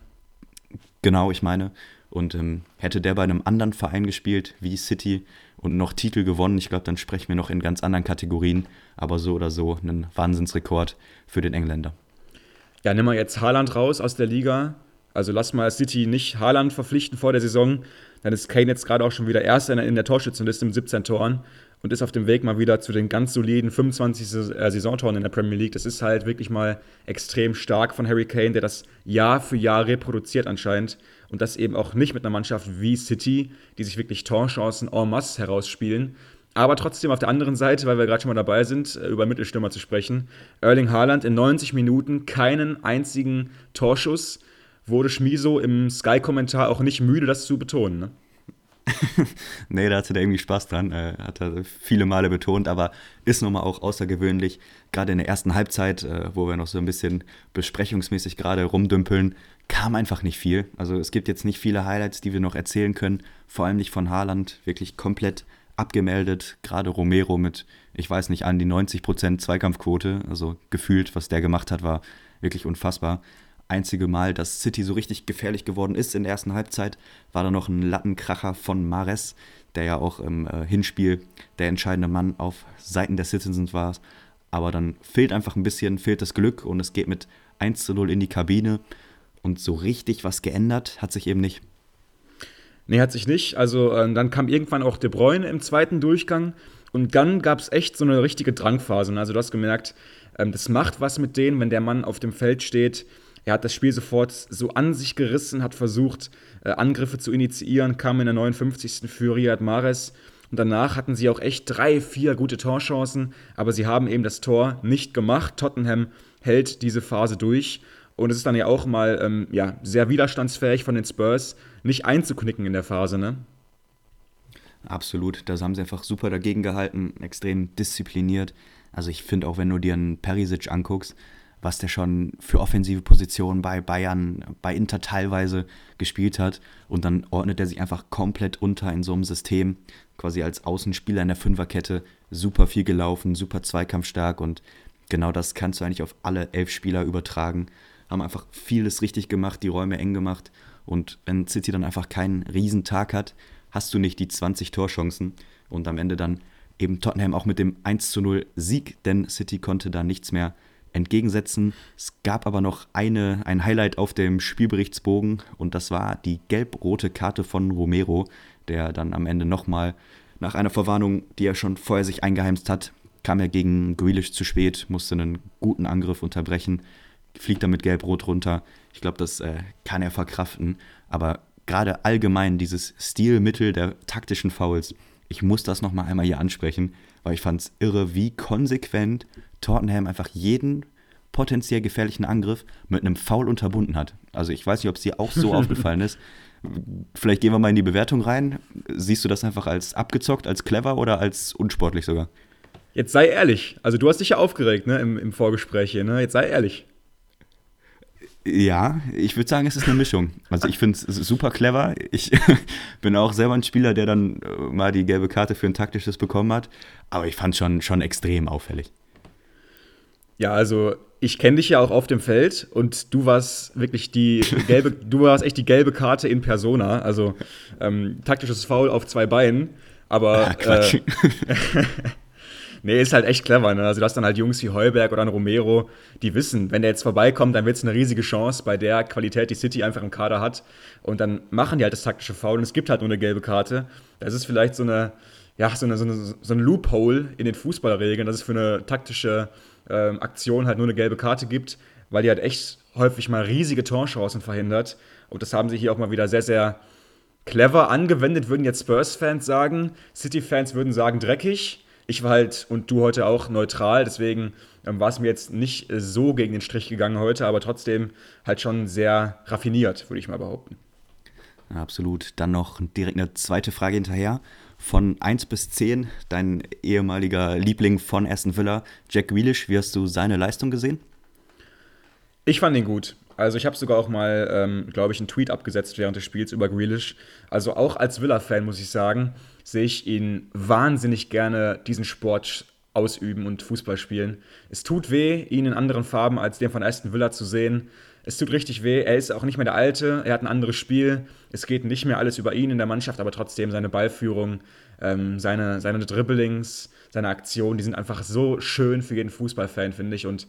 Genau, ich meine. Und ähm, hätte der bei einem anderen Verein gespielt, wie City, und noch Titel gewonnen, ich glaube, dann sprechen wir noch in ganz anderen Kategorien. Aber so oder so ein Wahnsinnsrekord für den Engländer. Ja, nimm mal jetzt Haaland raus aus der Liga. Also lass mal City nicht Haaland verpflichten vor der Saison. Dann ist Kane jetzt gerade auch schon wieder Erster in der Torschützenliste mit 17 Toren und ist auf dem Weg mal wieder zu den ganz soliden 25 äh, Saisontoren in der Premier League. Das ist halt wirklich mal extrem stark von Harry Kane, der das Jahr für Jahr reproduziert anscheinend. Und das eben auch nicht mit einer Mannschaft wie City, die sich wirklich Torchancen en masse herausspielen. Aber trotzdem auf der anderen Seite, weil wir gerade schon mal dabei sind, äh, über Mittelstürmer zu sprechen, Erling Haaland in 90 Minuten keinen einzigen Torschuss, wurde Schmiso im Sky-Kommentar auch nicht müde, das zu betonen. Ne? nee, da hatte er irgendwie Spaß dran. Äh, hat er viele Male betont, aber ist nochmal auch außergewöhnlich. Gerade in der ersten Halbzeit, äh, wo wir noch so ein bisschen besprechungsmäßig gerade rumdümpeln, kam einfach nicht viel. Also es gibt jetzt nicht viele Highlights, die wir noch erzählen können. Vor allem nicht von Haaland. Wirklich komplett abgemeldet. Gerade Romero mit, ich weiß nicht, an die 90% Zweikampfquote. Also gefühlt, was der gemacht hat, war wirklich unfassbar einzige Mal, dass City so richtig gefährlich geworden ist in der ersten Halbzeit, war da noch ein Lattenkracher von Mares, der ja auch im äh, Hinspiel der entscheidende Mann auf Seiten der Citizens war. Aber dann fehlt einfach ein bisschen, fehlt das Glück und es geht mit 1 zu 0 in die Kabine. Und so richtig was geändert hat sich eben nicht. Nee, hat sich nicht. Also äh, dann kam irgendwann auch De Bruyne im zweiten Durchgang und dann gab es echt so eine richtige Drangphase. Also du hast gemerkt, ähm, das macht was mit denen, wenn der Mann auf dem Feld steht er hat das Spiel sofort so an sich gerissen, hat versucht, äh, Angriffe zu initiieren, kam in der 59. für Riyad Mahrez. Und danach hatten sie auch echt drei, vier gute Torchancen, aber sie haben eben das Tor nicht gemacht. Tottenham hält diese Phase durch. Und es ist dann ja auch mal ähm, ja, sehr widerstandsfähig von den Spurs, nicht einzuknicken in der Phase, ne? Absolut, da haben sie einfach super dagegen gehalten, extrem diszipliniert. Also ich finde auch, wenn du dir einen Perisic anguckst, was der schon für offensive Positionen bei Bayern, bei Inter teilweise gespielt hat. Und dann ordnet er sich einfach komplett unter in so einem System, quasi als Außenspieler in der Fünferkette, super viel gelaufen, super zweikampfstark und genau das kannst du eigentlich auf alle elf Spieler übertragen. Haben einfach vieles richtig gemacht, die Räume eng gemacht. Und wenn City dann einfach keinen Riesentag hat, hast du nicht die 20 Torchancen und am Ende dann eben Tottenham auch mit dem 1 zu 0 Sieg, denn City konnte da nichts mehr entgegensetzen. Es gab aber noch eine, ein Highlight auf dem Spielberichtsbogen und das war die gelb-rote Karte von Romero, der dann am Ende nochmal nach einer Verwarnung, die er schon vorher sich eingeheimst hat, kam er gegen Grealish zu spät, musste einen guten Angriff unterbrechen, fliegt dann mit gelb-rot runter. Ich glaube, das äh, kann er verkraften, aber gerade allgemein dieses Stilmittel der taktischen Fouls, ich muss das nochmal einmal hier ansprechen, weil ich fand es irre, wie konsequent Tottenham einfach jeden potenziell gefährlichen Angriff mit einem Foul unterbunden hat. Also ich weiß nicht, ob es dir auch so aufgefallen ist. Vielleicht gehen wir mal in die Bewertung rein. Siehst du das einfach als abgezockt, als clever oder als unsportlich sogar? Jetzt sei ehrlich. Also du hast dich ja aufgeregt ne, im, im Vorgespräch hier. Ne? Jetzt sei ehrlich. Ja, ich würde sagen, es ist eine Mischung. Also ich finde es super clever. Ich bin auch selber ein Spieler, der dann äh, mal die gelbe Karte für ein taktisches bekommen hat. Aber ich fand es schon, schon extrem auffällig. Ja, also ich kenne dich ja auch auf dem Feld und du warst wirklich die gelbe, du warst echt die gelbe Karte in Persona. Also ähm, taktisches Foul auf zwei Beinen. Aber ah, Quatsch. Äh, nee, ist halt echt clever. Ne? Also du hast dann halt Jungs wie Heuberg oder ein Romero, die wissen, wenn der jetzt vorbeikommt, dann wird es eine riesige Chance bei der Qualität, die City einfach im Kader hat. Und dann machen die halt das taktische Foul und es gibt halt nur eine gelbe Karte. Das ist vielleicht so eine, ja, so, eine, so, eine, so ein Loophole in den Fußballregeln, dass es für eine taktische ähm, Aktion halt nur eine gelbe Karte gibt, weil die halt echt häufig mal riesige Torchancen verhindert. Und das haben sie hier auch mal wieder sehr, sehr clever angewendet, würden jetzt Spurs-Fans sagen. City-Fans würden sagen dreckig. Ich war halt und du heute auch neutral, deswegen ähm, war es mir jetzt nicht so gegen den Strich gegangen heute, aber trotzdem halt schon sehr raffiniert, würde ich mal behaupten. Absolut. Dann noch direkt eine zweite Frage hinterher Von 1 bis 10, dein ehemaliger Liebling von Aston Villa, Jack Grealish, wie hast du seine Leistung gesehen? Ich fand ihn gut. Also ich habe sogar auch mal, ähm, glaube ich, einen Tweet abgesetzt während des Spiels über Grealish. Also auch als Villa-Fan muss ich sagen, sehe ich ihn wahnsinnig gerne diesen Sport ausüben und Fußball spielen. Es tut weh, ihn in anderen Farben als den von Aston Villa zu sehen. Es tut richtig weh. Er ist auch nicht mehr der Alte. Er hat ein anderes Spiel. Es geht nicht mehr alles über ihn in der Mannschaft, aber trotzdem seine Ballführung, ähm, seine, seine Dribblings, seine Aktionen, die sind einfach so schön für jeden Fußballfan, finde ich. Und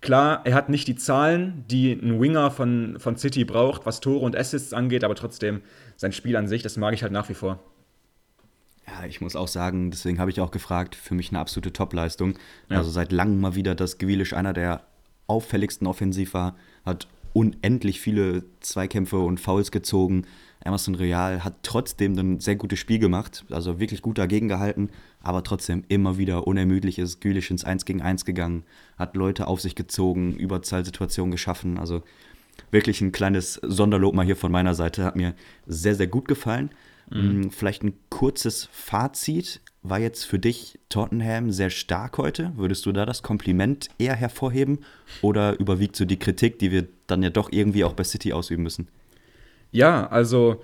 klar, er hat nicht die Zahlen, die ein Winger von, von City braucht, was Tore und Assists angeht, aber trotzdem sein Spiel an sich, das mag ich halt nach wie vor. Ja, ich muss auch sagen, deswegen habe ich auch gefragt, für mich eine absolute Topleistung. Ja. Also seit langem mal wieder, dass Gewilisch einer der auffälligsten offensiv war, hat unendlich viele Zweikämpfe und Fouls gezogen. Emerson Real hat trotzdem ein sehr gutes Spiel gemacht, also wirklich gut dagegen gehalten, aber trotzdem immer wieder unermüdlich ist Gülich ins 1 gegen 1 gegangen, hat Leute auf sich gezogen, Überzahlsituationen geschaffen, also wirklich ein kleines Sonderlob mal hier von meiner Seite, hat mir sehr, sehr gut gefallen. Mhm. Mm, vielleicht ein kurzes Fazit. War jetzt für dich Tottenham sehr stark heute? Würdest du da das Kompliment eher hervorheben? Oder überwiegt so die Kritik, die wir dann ja doch irgendwie auch bei City ausüben müssen? Ja, also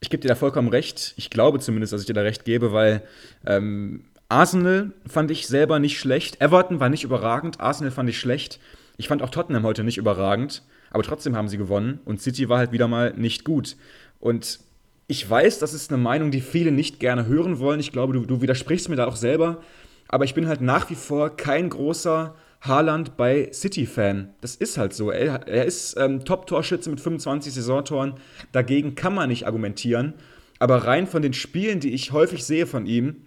ich gebe dir da vollkommen recht. Ich glaube zumindest, dass ich dir da recht gebe, weil ähm, Arsenal fand ich selber nicht schlecht. Everton war nicht überragend. Arsenal fand ich schlecht. Ich fand auch Tottenham heute nicht überragend. Aber trotzdem haben sie gewonnen. Und City war halt wieder mal nicht gut. Und ich weiß, das ist eine Meinung, die viele nicht gerne hören wollen. Ich glaube, du, du widersprichst mir da auch selber. Aber ich bin halt nach wie vor kein großer Haaland bei City-Fan. Das ist halt so. Er, er ist ähm, Top-Torschütze mit 25 Saisontoren. Dagegen kann man nicht argumentieren. Aber rein von den Spielen, die ich häufig sehe von ihm,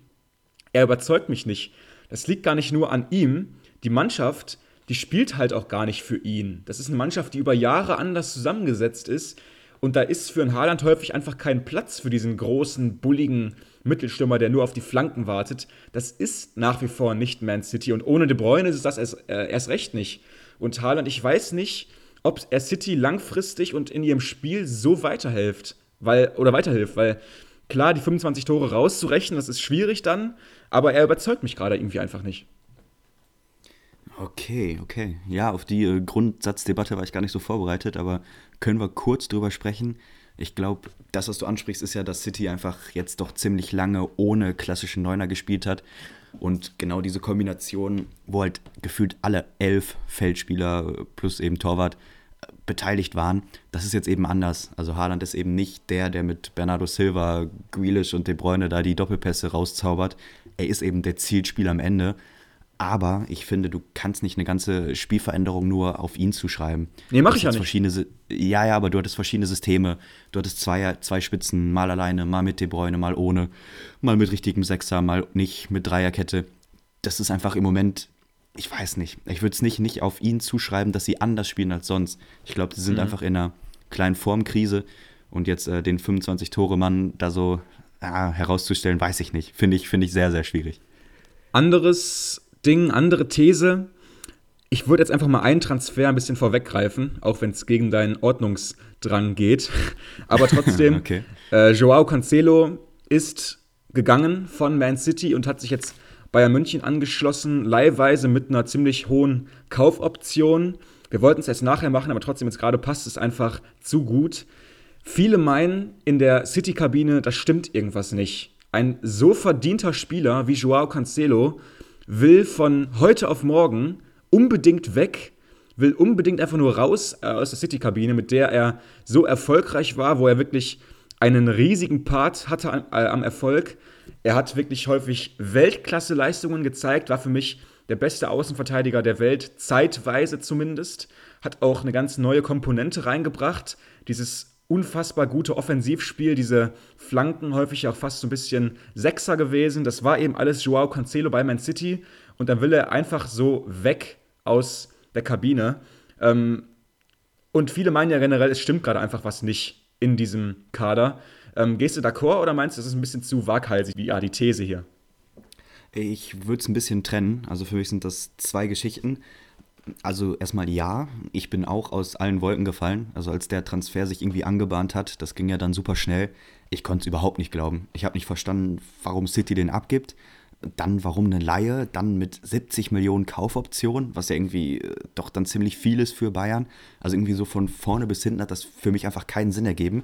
er überzeugt mich nicht. Das liegt gar nicht nur an ihm. Die Mannschaft, die spielt halt auch gar nicht für ihn. Das ist eine Mannschaft, die über Jahre anders zusammengesetzt ist und da ist für einen Haaland häufig einfach kein Platz für diesen großen, bulligen Mittelstürmer, der nur auf die Flanken wartet. Das ist nach wie vor nicht Man City. Und ohne De Bruyne ist es das erst, äh, erst recht nicht. Und Haaland, ich weiß nicht, ob er City langfristig und in ihrem Spiel so weiterhilft. Weil, oder weiterhilft, weil klar, die 25 Tore rauszurechnen, das ist schwierig dann, aber er überzeugt mich gerade irgendwie einfach nicht. Okay, okay. Ja, auf die äh, Grundsatzdebatte war ich gar nicht so vorbereitet, aber können wir kurz drüber sprechen. Ich glaube, das, was du ansprichst, ist ja, dass City einfach jetzt doch ziemlich lange ohne klassischen Neuner gespielt hat. Und genau diese Kombination, wo halt gefühlt alle elf Feldspieler plus eben Torwart äh, beteiligt waren, das ist jetzt eben anders. Also Haaland ist eben nicht der, der mit Bernardo Silva, Grealish und De Bruyne da die Doppelpässe rauszaubert. Er ist eben der Zielspieler am Ende. Aber ich finde, du kannst nicht eine ganze Spielveränderung nur auf ihn zuschreiben. Nee, mach ich ja nicht. Verschiedene, ja, ja, aber du hattest verschiedene Systeme. Du hattest zwei, zwei Spitzen, mal alleine, mal mit De Bruyne, mal ohne, mal mit richtigem Sechser, mal nicht mit Dreierkette. Das ist einfach im Moment, ich weiß nicht. Ich würde es nicht, nicht auf ihn zuschreiben, dass sie anders spielen als sonst. Ich glaube, sie sind mhm. einfach in einer kleinen Formkrise. Und jetzt äh, den 25-Tore-Mann da so ja, herauszustellen, weiß ich nicht. Finde ich, find ich sehr, sehr schwierig. Anderes Ding, andere These. Ich würde jetzt einfach mal einen Transfer ein bisschen vorweggreifen, auch wenn es gegen deinen Ordnungsdrang geht. Aber trotzdem, okay. äh, Joao Cancelo ist gegangen von Man City und hat sich jetzt Bayern München angeschlossen, leihweise mit einer ziemlich hohen Kaufoption. Wir wollten es erst nachher machen, aber trotzdem jetzt gerade passt es einfach zu gut. Viele meinen in der City-Kabine, das stimmt irgendwas nicht. Ein so verdienter Spieler wie Joao Cancelo will von heute auf morgen unbedingt weg, will unbedingt einfach nur raus äh, aus der City-Kabine, mit der er so erfolgreich war, wo er wirklich einen riesigen Part hatte an, äh, am Erfolg. Er hat wirklich häufig Weltklasse-Leistungen gezeigt, war für mich der beste Außenverteidiger der Welt, zeitweise zumindest. Hat auch eine ganz neue Komponente reingebracht. Dieses unfassbar gute Offensivspiel, diese Flanken häufig auch fast so ein bisschen Sechser gewesen. Das war eben alles Joao Cancelo bei Man City und dann will er einfach so weg aus der Kabine. Ähm, und viele meinen ja generell, es stimmt gerade einfach was nicht in diesem Kader. Ähm, gehst du d'accord oder meinst du, das ist ein bisschen zu waghalsig, wie ja, die These hier? Ich würde es ein bisschen trennen. Also für mich sind das zwei Geschichten. Also erstmal ja, ich bin auch aus allen Wolken gefallen. Also als der Transfer sich irgendwie angebahnt hat, das ging ja dann super schnell. Ich konnte es überhaupt nicht glauben. Ich habe nicht verstanden, warum City den abgibt. Dann warum eine Laie, dann mit 70 Millionen Kaufoptionen, was ja irgendwie äh, doch dann ziemlich viel ist für Bayern. Also irgendwie so von vorne bis hinten hat das für mich einfach keinen Sinn ergeben.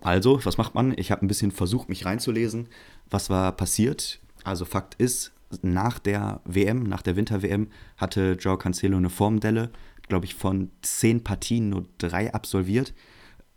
Also, was macht man? Ich habe ein bisschen versucht, mich reinzulesen. Was war passiert? Also Fakt ist, nach der WM, nach der Winter-WM, hatte Joao Cancelo eine Formdelle, glaube ich, von zehn Partien nur drei absolviert.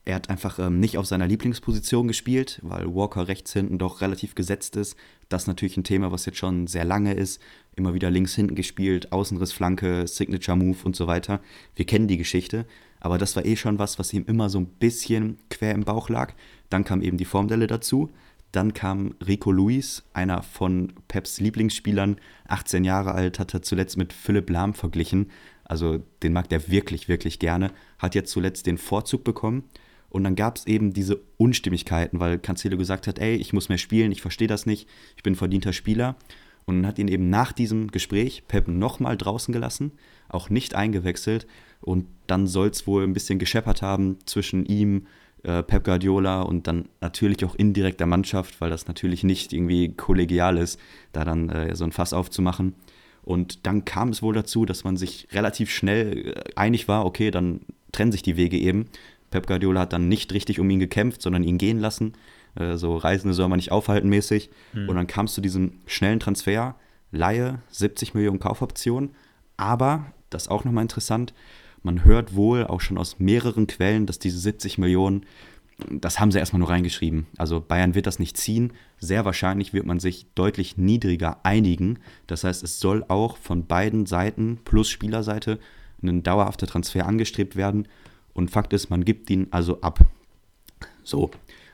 Er hat einfach ähm, nicht auf seiner Lieblingsposition gespielt, weil Walker rechts hinten doch relativ gesetzt ist. Das ist natürlich ein Thema, was jetzt schon sehr lange ist. Immer wieder links hinten gespielt, Außenrissflanke, Signature Move und so weiter. Wir kennen die Geschichte, aber das war eh schon was, was ihm immer so ein bisschen quer im Bauch lag. Dann kam eben die Formdelle dazu. Dann kam Rico Luis, einer von Peps Lieblingsspielern, 18 Jahre alt, hat er zuletzt mit Philipp Lahm verglichen. Also den mag der wirklich, wirklich gerne. Hat jetzt zuletzt den Vorzug bekommen. Und dann gab es eben diese Unstimmigkeiten, weil Cancelo gesagt hat, ey, ich muss mehr spielen, ich verstehe das nicht, ich bin verdienter Spieler. Und dann hat ihn eben nach diesem Gespräch Pep nochmal draußen gelassen, auch nicht eingewechselt. Und dann soll es wohl ein bisschen gescheppert haben zwischen ihm äh, Pep Guardiola und dann natürlich auch indirekt der Mannschaft, weil das natürlich nicht irgendwie kollegial ist, da dann äh, so ein Fass aufzumachen. Und dann kam es wohl dazu, dass man sich relativ schnell äh, einig war, okay, dann trennen sich die Wege eben. Pep Guardiola hat dann nicht richtig um ihn gekämpft, sondern ihn gehen lassen. Äh, so Reisende soll man nicht aufhalten mäßig. Hm. Und dann kam es zu diesem schnellen Transfer, Laie, 70 Millionen Kaufoptionen. Aber, das ist auch nochmal interessant, man hört wohl auch schon aus mehreren Quellen, dass diese 70 Millionen, das haben sie erstmal nur reingeschrieben. Also Bayern wird das nicht ziehen. Sehr wahrscheinlich wird man sich deutlich niedriger einigen. Das heißt, es soll auch von beiden Seiten plus Spielerseite ein dauerhafter Transfer angestrebt werden. Und Fakt ist, man gibt ihn also ab. So,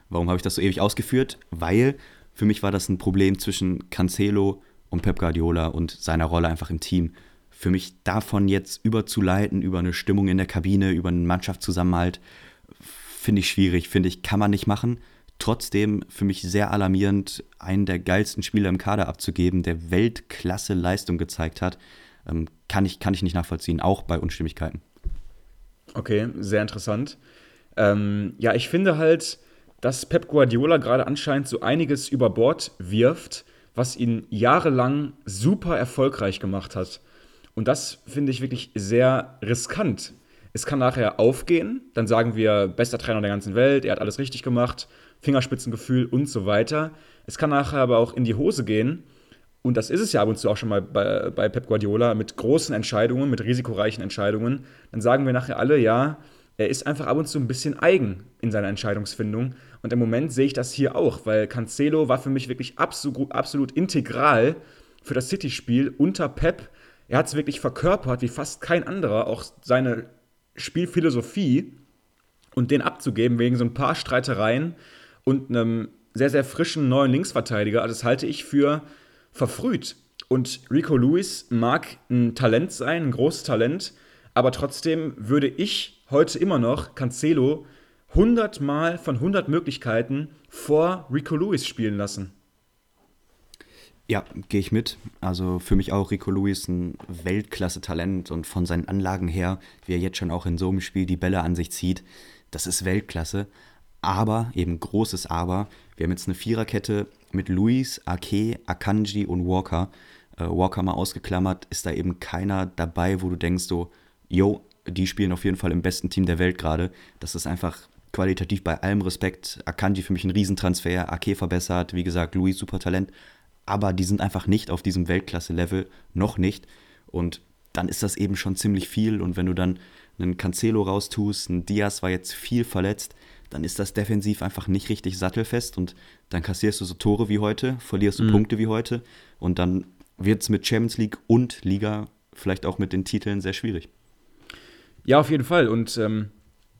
warum habe ich das so ewig ausgeführt? Weil für mich war das ein Problem zwischen Cancelo und Pep Guardiola und seiner Rolle einfach im Team für mich davon jetzt überzuleiten, über eine Stimmung in der Kabine, über einen Mannschaftszusammenhalt, finde ich schwierig, finde ich, kann man nicht machen. Trotzdem für mich sehr alarmierend, einen der geilsten Spieler im Kader abzugeben, der Weltklasse Leistung gezeigt hat, ähm, kann, ich, kann ich nicht nachvollziehen, auch bei Unstimmigkeiten. Okay, sehr interessant. Ähm, ja, ich finde halt, dass Pep Guardiola gerade anscheinend so einiges über Bord wirft, was ihn jahrelang super erfolgreich gemacht hat. Und das finde ich wirklich sehr riskant. Es kann nachher aufgehen, dann sagen wir, bester Trainer der ganzen Welt, er hat alles richtig gemacht, Fingerspitzengefühl und so weiter. Es kann nachher aber auch in die Hose gehen. Und das ist es ja ab und zu auch schon mal bei, bei Pep Guardiola mit großen Entscheidungen, mit risikoreichen Entscheidungen. Dann sagen wir nachher alle, ja, er ist einfach ab und zu ein bisschen eigen in seiner Entscheidungsfindung. Und im Moment sehe ich das hier auch, weil Cancelo war für mich wirklich absolut, absolut integral für das City-Spiel unter Pep er hat es wirklich verkörpert wie fast kein anderer, auch seine Spielphilosophie und den abzugeben wegen so ein paar Streitereien und einem sehr, sehr frischen neuen Linksverteidiger. Also das halte ich für verfrüht. Und Rico Lewis mag ein Talent sein, ein großes Talent, aber trotzdem würde ich heute immer noch Cancelo 100 Mal von 100 Möglichkeiten vor Rico Lewis spielen lassen. Ja, gehe ich mit. Also für mich auch Rico Lewis ein Weltklasse-Talent und von seinen Anlagen her, wie er jetzt schon auch in so einem Spiel die Bälle an sich zieht, das ist Weltklasse. Aber, eben großes Aber, wir haben jetzt eine Viererkette mit Luis, Ake, Akanji und Walker. Äh, Walker mal ausgeklammert, ist da eben keiner dabei, wo du denkst so, yo, die spielen auf jeden Fall im besten Team der Welt gerade. Das ist einfach qualitativ bei allem Respekt. Akanji für mich ein Riesentransfer, Ake verbessert, wie gesagt, Luis super Talent aber die sind einfach nicht auf diesem Weltklasse-Level, noch nicht. Und dann ist das eben schon ziemlich viel. Und wenn du dann einen Cancelo raustust, ein Diaz war jetzt viel verletzt, dann ist das defensiv einfach nicht richtig sattelfest und dann kassierst du so Tore wie heute, verlierst du mhm. Punkte wie heute und dann wird es mit Champions League und Liga vielleicht auch mit den Titeln sehr schwierig. Ja, auf jeden Fall. Und ähm,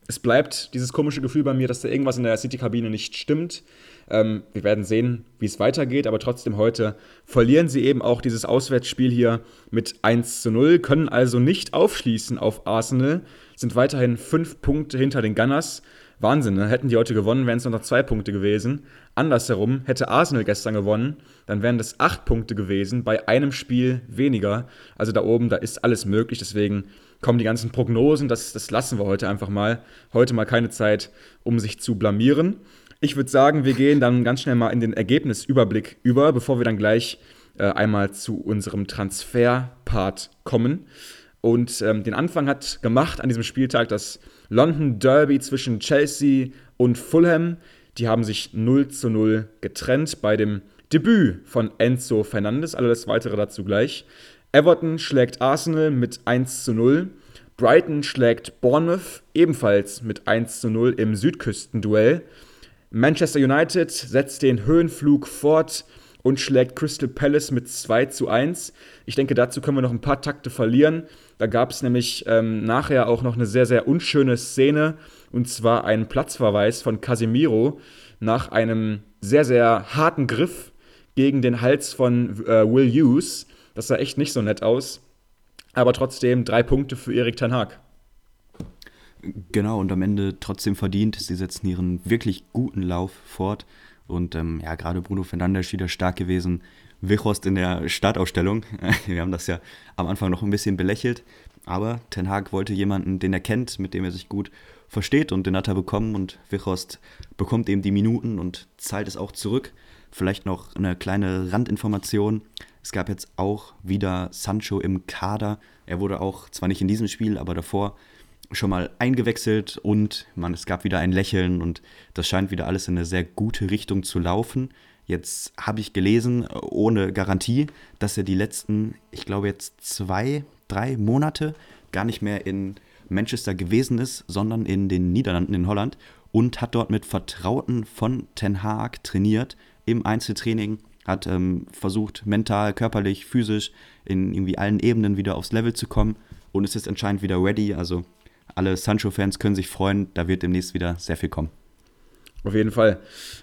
es bleibt dieses komische Gefühl bei mir, dass da irgendwas in der City-Kabine nicht stimmt. Ähm, wir werden sehen, wie es weitergeht, aber trotzdem heute verlieren sie eben auch dieses Auswärtsspiel hier mit 1 zu 0, können also nicht aufschließen auf Arsenal, sind weiterhin fünf Punkte hinter den Gunners, Wahnsinn, ne? hätten die heute gewonnen, wären es nur noch zwei Punkte gewesen. Andersherum, hätte Arsenal gestern gewonnen, dann wären das acht Punkte gewesen, bei einem Spiel weniger. Also da oben, da ist alles möglich, deswegen kommen die ganzen Prognosen, das, das lassen wir heute einfach mal. Heute mal keine Zeit, um sich zu blamieren. Ich würde sagen, wir gehen dann ganz schnell mal in den Ergebnisüberblick über, bevor wir dann gleich äh, einmal zu unserem Transfer-Part kommen. Und ähm, den Anfang hat gemacht an diesem Spieltag das London Derby zwischen Chelsea und Fulham. Die haben sich 0 zu 0 getrennt bei dem Debüt von Enzo Fernandes. Alles weitere dazu gleich. Everton schlägt Arsenal mit 1 zu 0. Brighton schlägt Bournemouth ebenfalls mit 1 zu 0 im Südküstenduell. Manchester United setzt den Höhenflug fort und schlägt Crystal Palace mit 2 zu 1. Ich denke, dazu können wir noch ein paar Takte verlieren. Da gab es nämlich ähm, nachher auch noch eine sehr, sehr unschöne Szene und zwar einen Platzverweis von Casemiro nach einem sehr, sehr harten Griff gegen den Hals von äh, Will Hughes. Das sah echt nicht so nett aus. Aber trotzdem drei Punkte für Erik Ten. Genau, und am Ende trotzdem verdient. Sie setzen ihren wirklich guten Lauf fort. Und ähm, ja, gerade Bruno Fernandes wieder stark gewesen. Wichhorst in der Startausstellung. Wir haben das ja am Anfang noch ein bisschen belächelt. Aber Ten Hag wollte jemanden, den er kennt, mit dem er sich gut versteht und den hat er bekommen. Und Wichhorst bekommt eben die Minuten und zahlt es auch zurück. Vielleicht noch eine kleine Randinformation. Es gab jetzt auch wieder Sancho im Kader. Er wurde auch, zwar nicht in diesem Spiel, aber davor schon mal eingewechselt und man, es gab wieder ein Lächeln und das scheint wieder alles in eine sehr gute Richtung zu laufen. Jetzt habe ich gelesen, ohne Garantie, dass er die letzten, ich glaube jetzt zwei, drei Monate gar nicht mehr in Manchester gewesen ist, sondern in den Niederlanden in Holland und hat dort mit Vertrauten von Ten Haag trainiert im Einzeltraining, hat ähm, versucht, mental, körperlich, physisch in irgendwie allen Ebenen wieder aufs Level zu kommen und ist jetzt anscheinend wieder ready. Also alle Sancho-Fans können sich freuen, da wird demnächst wieder sehr viel kommen. Auf jeden Fall.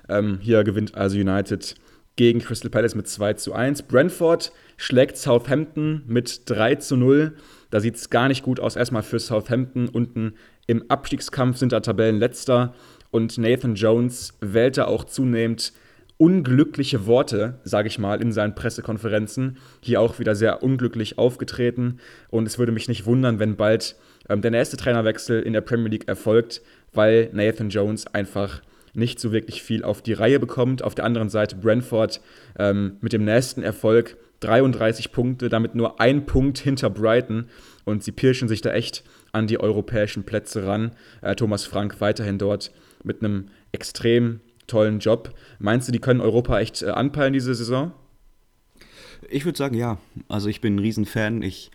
Ähm, hier gewinnt also United gegen Crystal Palace mit 2 zu 1. Brentford schlägt Southampton mit 3 zu 0. Da sieht es gar nicht gut aus. Erstmal für Southampton unten im Abstiegskampf sind da Tabellenletzter. Und Nathan Jones wählte auch zunehmend unglückliche Worte, sage ich mal, in seinen Pressekonferenzen. Hier auch wieder sehr unglücklich aufgetreten. Und es würde mich nicht wundern, wenn bald ähm, der nächste Trainerwechsel in der Premier League erfolgt, weil Nathan Jones einfach nicht so wirklich viel auf die Reihe bekommt. Auf der anderen Seite Brentford ähm, mit dem nächsten Erfolg 33 Punkte, damit nur ein Punkt hinter Brighton und sie pirschen sich da echt an die europäischen Plätze ran. Äh, Thomas Frank weiterhin dort mit einem extrem tollen Job. Meinst du, die können Europa echt äh, anpeilen diese Saison? Ich würde sagen, ja. Also ich bin ein Riesenfan. Ich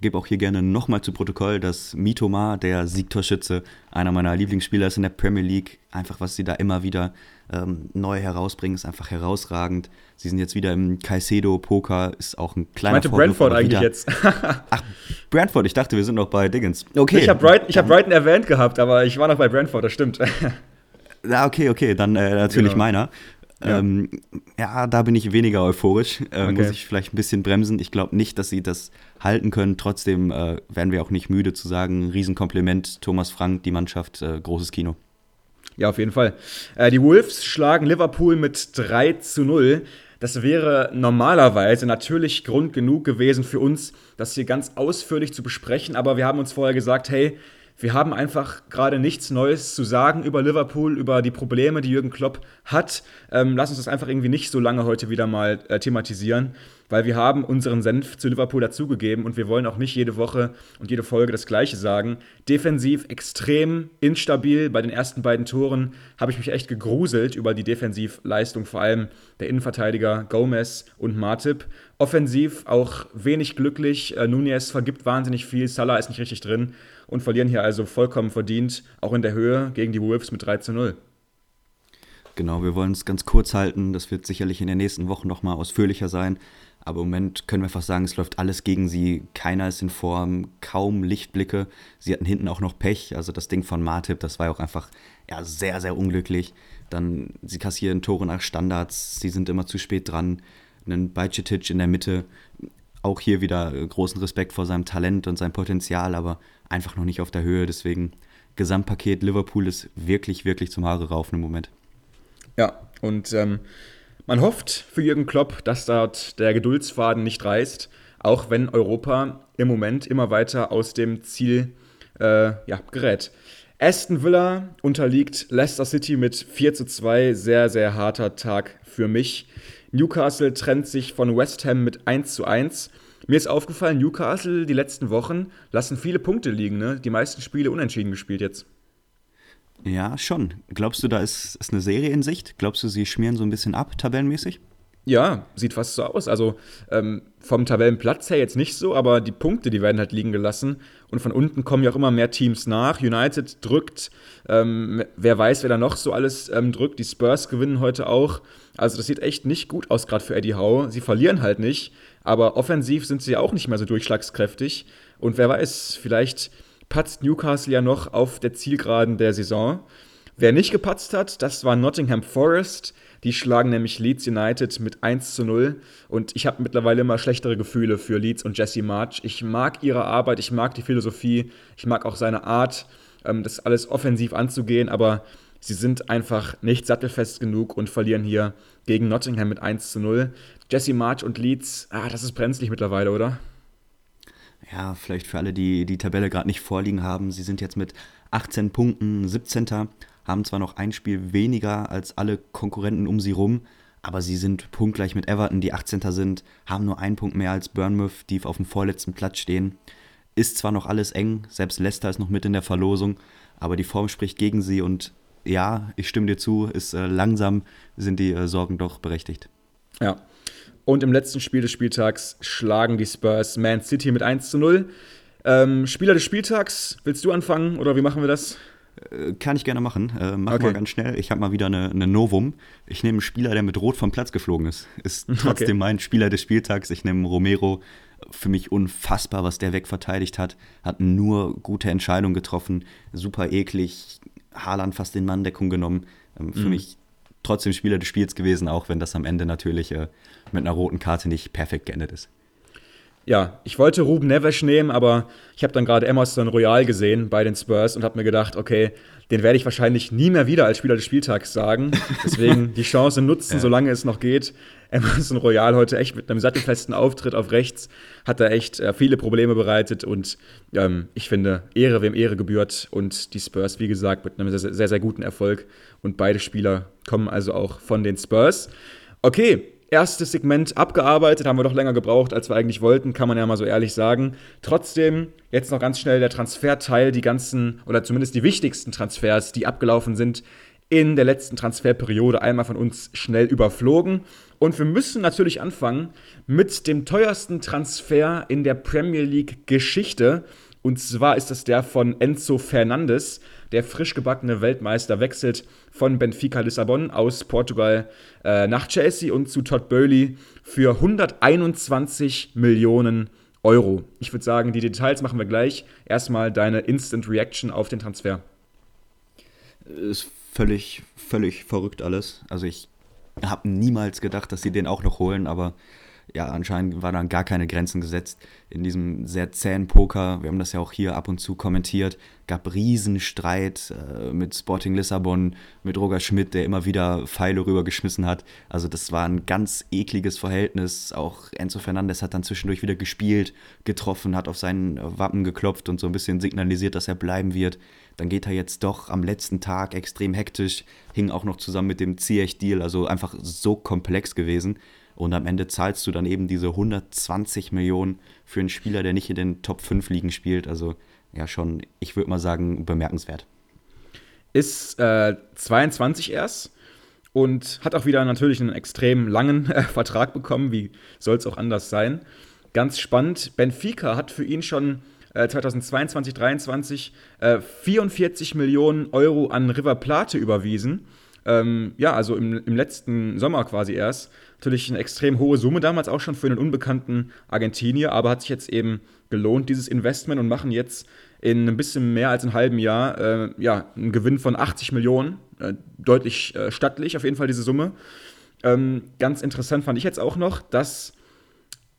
gebe auch hier gerne nochmal zu Protokoll, dass Mitoma, der Siegtorschütze, einer meiner Lieblingsspieler ist in der Premier League. Einfach, was sie da immer wieder ähm, neu herausbringen, ist einfach herausragend. Sie sind jetzt wieder im Caicedo-Poker, ist auch ein kleiner Ich meinte Brentford eigentlich wieder. jetzt. Ach, Brentford, ich dachte, wir sind noch bei Diggins. Okay. Ich habe Brighton, hab Brighton erwähnt gehabt, aber ich war noch bei Brentford, das stimmt. Ja, okay, okay, dann äh, natürlich genau. meiner. Ja. Ähm, ja. da bin ich weniger euphorisch. Äh, okay. Muss ich vielleicht ein bisschen bremsen. Ich glaube nicht, dass sie das halten können. Trotzdem äh, werden wir auch nicht müde zu sagen, Riesenkompliment, Thomas Frank, die Mannschaft, äh, großes Kino. Ja, auf jeden Fall. Äh, die Wolves schlagen Liverpool mit 3 zu 0. Das wäre normalerweise natürlich Grund genug gewesen für uns, das hier ganz ausführlich zu besprechen, aber wir haben uns vorher gesagt, hey, wir haben einfach gerade nichts Neues zu sagen über Liverpool, über die Probleme, die Jürgen Klopp hat. Ähm, lass uns das einfach irgendwie nicht so lange heute wieder mal äh, thematisieren weil wir haben unseren Senf zu Liverpool dazugegeben und wir wollen auch nicht jede Woche und jede Folge das Gleiche sagen. Defensiv extrem instabil. Bei den ersten beiden Toren habe ich mich echt gegruselt über die Defensivleistung, vor allem der Innenverteidiger Gomez und Martip. Offensiv auch wenig glücklich. Äh, Nunez vergibt wahnsinnig viel, Salah ist nicht richtig drin und verlieren hier also vollkommen verdient, auch in der Höhe gegen die Wolves mit 3 zu 0. Genau, wir wollen es ganz kurz halten. Das wird sicherlich in den nächsten Wochen nochmal ausführlicher sein. Aber im Moment können wir einfach sagen, es läuft alles gegen sie. Keiner ist in Form, kaum Lichtblicke. Sie hatten hinten auch noch Pech. Also das Ding von Martip, das war auch einfach ja, sehr, sehr unglücklich. Dann, sie kassieren Tore nach Standards. Sie sind immer zu spät dran. Einen Bajcetic in der Mitte. Auch hier wieder großen Respekt vor seinem Talent und seinem Potenzial, aber einfach noch nicht auf der Höhe. Deswegen Gesamtpaket Liverpool ist wirklich, wirklich zum Haare raufen im Moment. Ja, und ähm, man hofft für Jürgen Klopp, dass dort der Geduldsfaden nicht reißt, auch wenn Europa im Moment immer weiter aus dem Ziel äh, ja, gerät. Aston Villa unterliegt Leicester City mit 4 zu 2. Sehr, sehr harter Tag für mich. Newcastle trennt sich von West Ham mit 1 zu 1. Mir ist aufgefallen, Newcastle die letzten Wochen lassen viele Punkte liegen. Ne? Die meisten Spiele unentschieden gespielt jetzt. Ja, schon. Glaubst du, da ist, ist eine Serie in Sicht? Glaubst du, sie schmieren so ein bisschen ab, tabellenmäßig? Ja, sieht fast so aus. Also ähm, vom Tabellenplatz her jetzt nicht so, aber die Punkte, die werden halt liegen gelassen. Und von unten kommen ja auch immer mehr Teams nach. United drückt, ähm, wer weiß, wer da noch so alles ähm, drückt. Die Spurs gewinnen heute auch. Also das sieht echt nicht gut aus, gerade für Eddie Howe. Sie verlieren halt nicht, aber offensiv sind sie auch nicht mehr so durchschlagskräftig. Und wer weiß, vielleicht patzt Newcastle ja noch auf der Zielgeraden der Saison. Wer nicht gepatzt hat, das war Nottingham Forest. Die schlagen nämlich Leeds United mit 1 zu 0. Und ich habe mittlerweile immer schlechtere Gefühle für Leeds und Jesse March. Ich mag ihre Arbeit, ich mag die Philosophie, ich mag auch seine Art, ähm, das alles offensiv anzugehen, aber sie sind einfach nicht sattelfest genug und verlieren hier gegen Nottingham mit 1 zu 0. Jesse March und Leeds, ah, das ist brenzlig mittlerweile, oder? Ja, vielleicht für alle, die die Tabelle gerade nicht vorliegen haben. Sie sind jetzt mit 18 Punkten 17 haben zwar noch ein Spiel weniger als alle Konkurrenten um sie rum, aber sie sind punktgleich mit Everton, die 18. sind, haben nur einen Punkt mehr als Bournemouth, die auf dem vorletzten Platz stehen. Ist zwar noch alles eng, selbst Leicester ist noch mit in der Verlosung, aber die Form spricht gegen sie und ja, ich stimme dir zu, ist äh, langsam sind die äh, Sorgen doch berechtigt. Ja. Und im letzten Spiel des Spieltags schlagen die Spurs Man City mit 1 zu 0. Ähm, Spieler des Spieltags, willst du anfangen oder wie machen wir das? Äh, kann ich gerne machen. Äh, mach okay. mal ganz schnell. Ich habe mal wieder eine, eine, Novum. Ich nehme einen Spieler, der mit Rot vom Platz geflogen ist. Ist trotzdem okay. mein Spieler des Spieltags. Ich nehme Romero. Für mich unfassbar, was der wegverteidigt hat. Hat nur gute Entscheidungen getroffen. Super eklig. Haaland fast in Manndeckung genommen. Ähm, für mhm. mich trotzdem Spieler des Spiels gewesen, auch wenn das am Ende natürlich äh, mit einer roten Karte nicht perfekt geendet ist. Ja, ich wollte Ruben Neves nehmen, aber ich habe dann gerade Emerson Royal gesehen bei den Spurs und habe mir gedacht, okay, den werde ich wahrscheinlich nie mehr wieder als Spieler des Spieltags sagen. Deswegen die Chance nutzen, ja. solange es noch geht. Emerson Royal heute echt mit einem sattelfesten Auftritt auf rechts hat er echt äh, viele Probleme bereitet und ähm, ich finde, Ehre wem Ehre gebührt und die Spurs, wie gesagt, mit einem sehr, sehr, sehr guten Erfolg und beide Spieler kommen also auch von den Spurs. Okay, erstes Segment abgearbeitet, haben wir doch länger gebraucht, als wir eigentlich wollten, kann man ja mal so ehrlich sagen. Trotzdem, jetzt noch ganz schnell der Transferteil, die ganzen, oder zumindest die wichtigsten Transfers, die abgelaufen sind in der letzten Transferperiode, einmal von uns schnell überflogen. Und wir müssen natürlich anfangen mit dem teuersten Transfer in der Premier League Geschichte. Und zwar ist das der von Enzo Fernandes. Der frisch gebackene Weltmeister wechselt von Benfica Lissabon aus Portugal äh, nach Chelsea und zu Todd Burley für 121 Millionen Euro. Ich würde sagen, die Details machen wir gleich. Erstmal deine Instant Reaction auf den Transfer. Ist völlig, völlig verrückt alles. Also ich habe niemals gedacht, dass sie den auch noch holen, aber ja, anscheinend war dann gar keine Grenzen gesetzt in diesem sehr zähen Poker. Wir haben das ja auch hier ab und zu kommentiert. Gab Riesenstreit äh, mit Sporting Lissabon, mit Roger Schmidt, der immer wieder Pfeile rübergeschmissen hat. Also das war ein ganz ekliges Verhältnis. Auch Enzo Fernandes hat dann zwischendurch wieder gespielt, getroffen, hat auf seinen Wappen geklopft und so ein bisschen signalisiert, dass er bleiben wird. Dann geht er jetzt doch am letzten Tag extrem hektisch, hing auch noch zusammen mit dem Ziyech-Deal, also einfach so komplex gewesen. Und am Ende zahlst du dann eben diese 120 Millionen für einen Spieler, der nicht in den Top 5 Ligen spielt. Also ja, schon, ich würde mal sagen, bemerkenswert. Ist äh, 22 erst und hat auch wieder natürlich einen extrem langen äh, Vertrag bekommen. Wie soll es auch anders sein? Ganz spannend. Benfica hat für ihn schon 2022, 2023 äh, 44 Millionen Euro an River Plate überwiesen. Ähm, ja, also im, im letzten Sommer quasi erst. Natürlich eine extrem hohe Summe damals auch schon für einen unbekannten Argentinier, aber hat sich jetzt eben gelohnt, dieses Investment und machen jetzt in ein bisschen mehr als einem halben Jahr äh, ja, einen Gewinn von 80 Millionen. Äh, deutlich äh, stattlich auf jeden Fall diese Summe. Ähm, ganz interessant fand ich jetzt auch noch, dass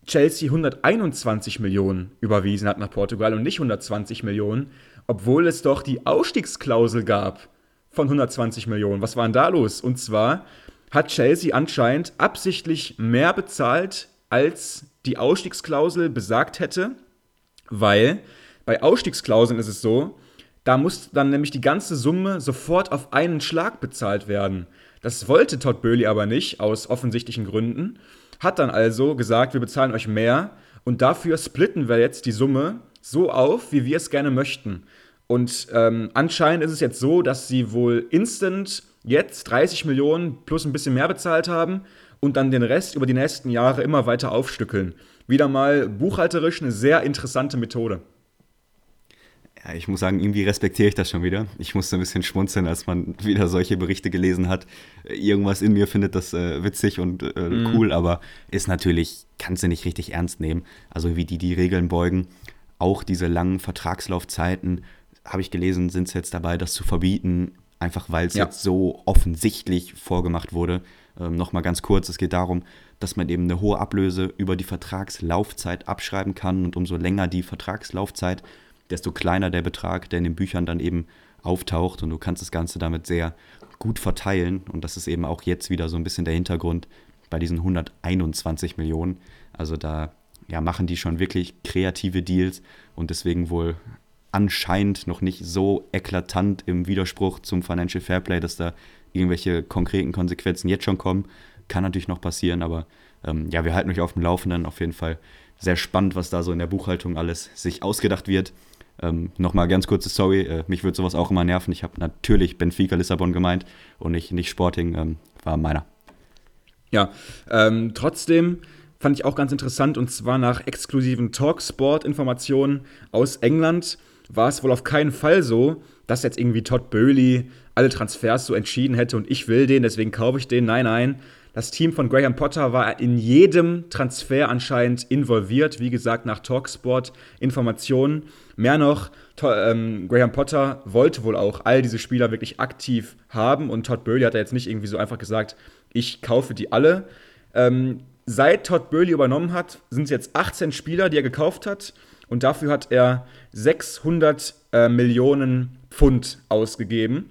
Chelsea 121 Millionen überwiesen hat nach Portugal und nicht 120 Millionen. obwohl es doch die Ausstiegsklausel gab von 120 Millionen. Was war denn da los? Und zwar hat Chelsea anscheinend absichtlich mehr bezahlt, als die Ausstiegsklausel besagt hätte, weil bei Ausstiegsklauseln ist es so, da muss dann nämlich die ganze Summe sofort auf einen Schlag bezahlt werden. Das wollte Todd Böhli aber nicht, aus offensichtlichen Gründen. Hat dann also gesagt, wir bezahlen euch mehr und dafür splitten wir jetzt die Summe so auf, wie wir es gerne möchten. Und ähm, anscheinend ist es jetzt so, dass sie wohl instant jetzt 30 Millionen plus ein bisschen mehr bezahlt haben und dann den Rest über die nächsten Jahre immer weiter aufstückeln. Wieder mal buchhalterisch eine sehr interessante Methode. Ja, ich muss sagen, irgendwie respektiere ich das schon wieder. Ich musste ein bisschen schmunzeln, als man wieder solche Berichte gelesen hat. Irgendwas in mir findet das äh, witzig und äh, mhm. cool, aber ist natürlich, kannst du nicht richtig ernst nehmen. Also wie die die Regeln beugen. Auch diese langen Vertragslaufzeiten, habe ich gelesen, sind es jetzt dabei, das zu verbieten, einfach weil es ja. jetzt so offensichtlich vorgemacht wurde. Ähm, Nochmal ganz kurz, es geht darum, dass man eben eine hohe Ablöse über die Vertragslaufzeit abschreiben kann und umso länger die Vertragslaufzeit, desto kleiner der Betrag, der in den Büchern dann eben auftaucht und du kannst das Ganze damit sehr gut verteilen und das ist eben auch jetzt wieder so ein bisschen der Hintergrund bei diesen 121 Millionen. Also da ja, machen die schon wirklich kreative Deals und deswegen wohl anscheinend noch nicht so eklatant im Widerspruch zum Financial Fairplay, dass da irgendwelche konkreten Konsequenzen jetzt schon kommen. Kann natürlich noch passieren, aber ähm, ja, wir halten euch auf dem Laufenden. Auf jeden Fall sehr spannend, was da so in der Buchhaltung alles sich ausgedacht wird. Ähm, Nochmal ganz kurze Story, äh, mich würde sowas auch immer nerven. Ich habe natürlich Benfica Lissabon gemeint und nicht, nicht Sporting, ähm, war meiner. Ja, ähm, trotzdem fand ich auch ganz interessant und zwar nach exklusiven Talksport-Informationen aus England war es wohl auf keinen Fall so, dass jetzt irgendwie Todd Bowley alle Transfers so entschieden hätte und ich will den, deswegen kaufe ich den. Nein, nein, das Team von Graham Potter war in jedem Transfer anscheinend involviert. Wie gesagt, nach Talksport Informationen. Mehr noch, ähm, Graham Potter wollte wohl auch all diese Spieler wirklich aktiv haben und Todd Burley hat da jetzt nicht irgendwie so einfach gesagt, ich kaufe die alle. Ähm, seit Todd Burley übernommen hat, sind es jetzt 18 Spieler, die er gekauft hat und dafür hat er 600 äh, Millionen Pfund ausgegeben.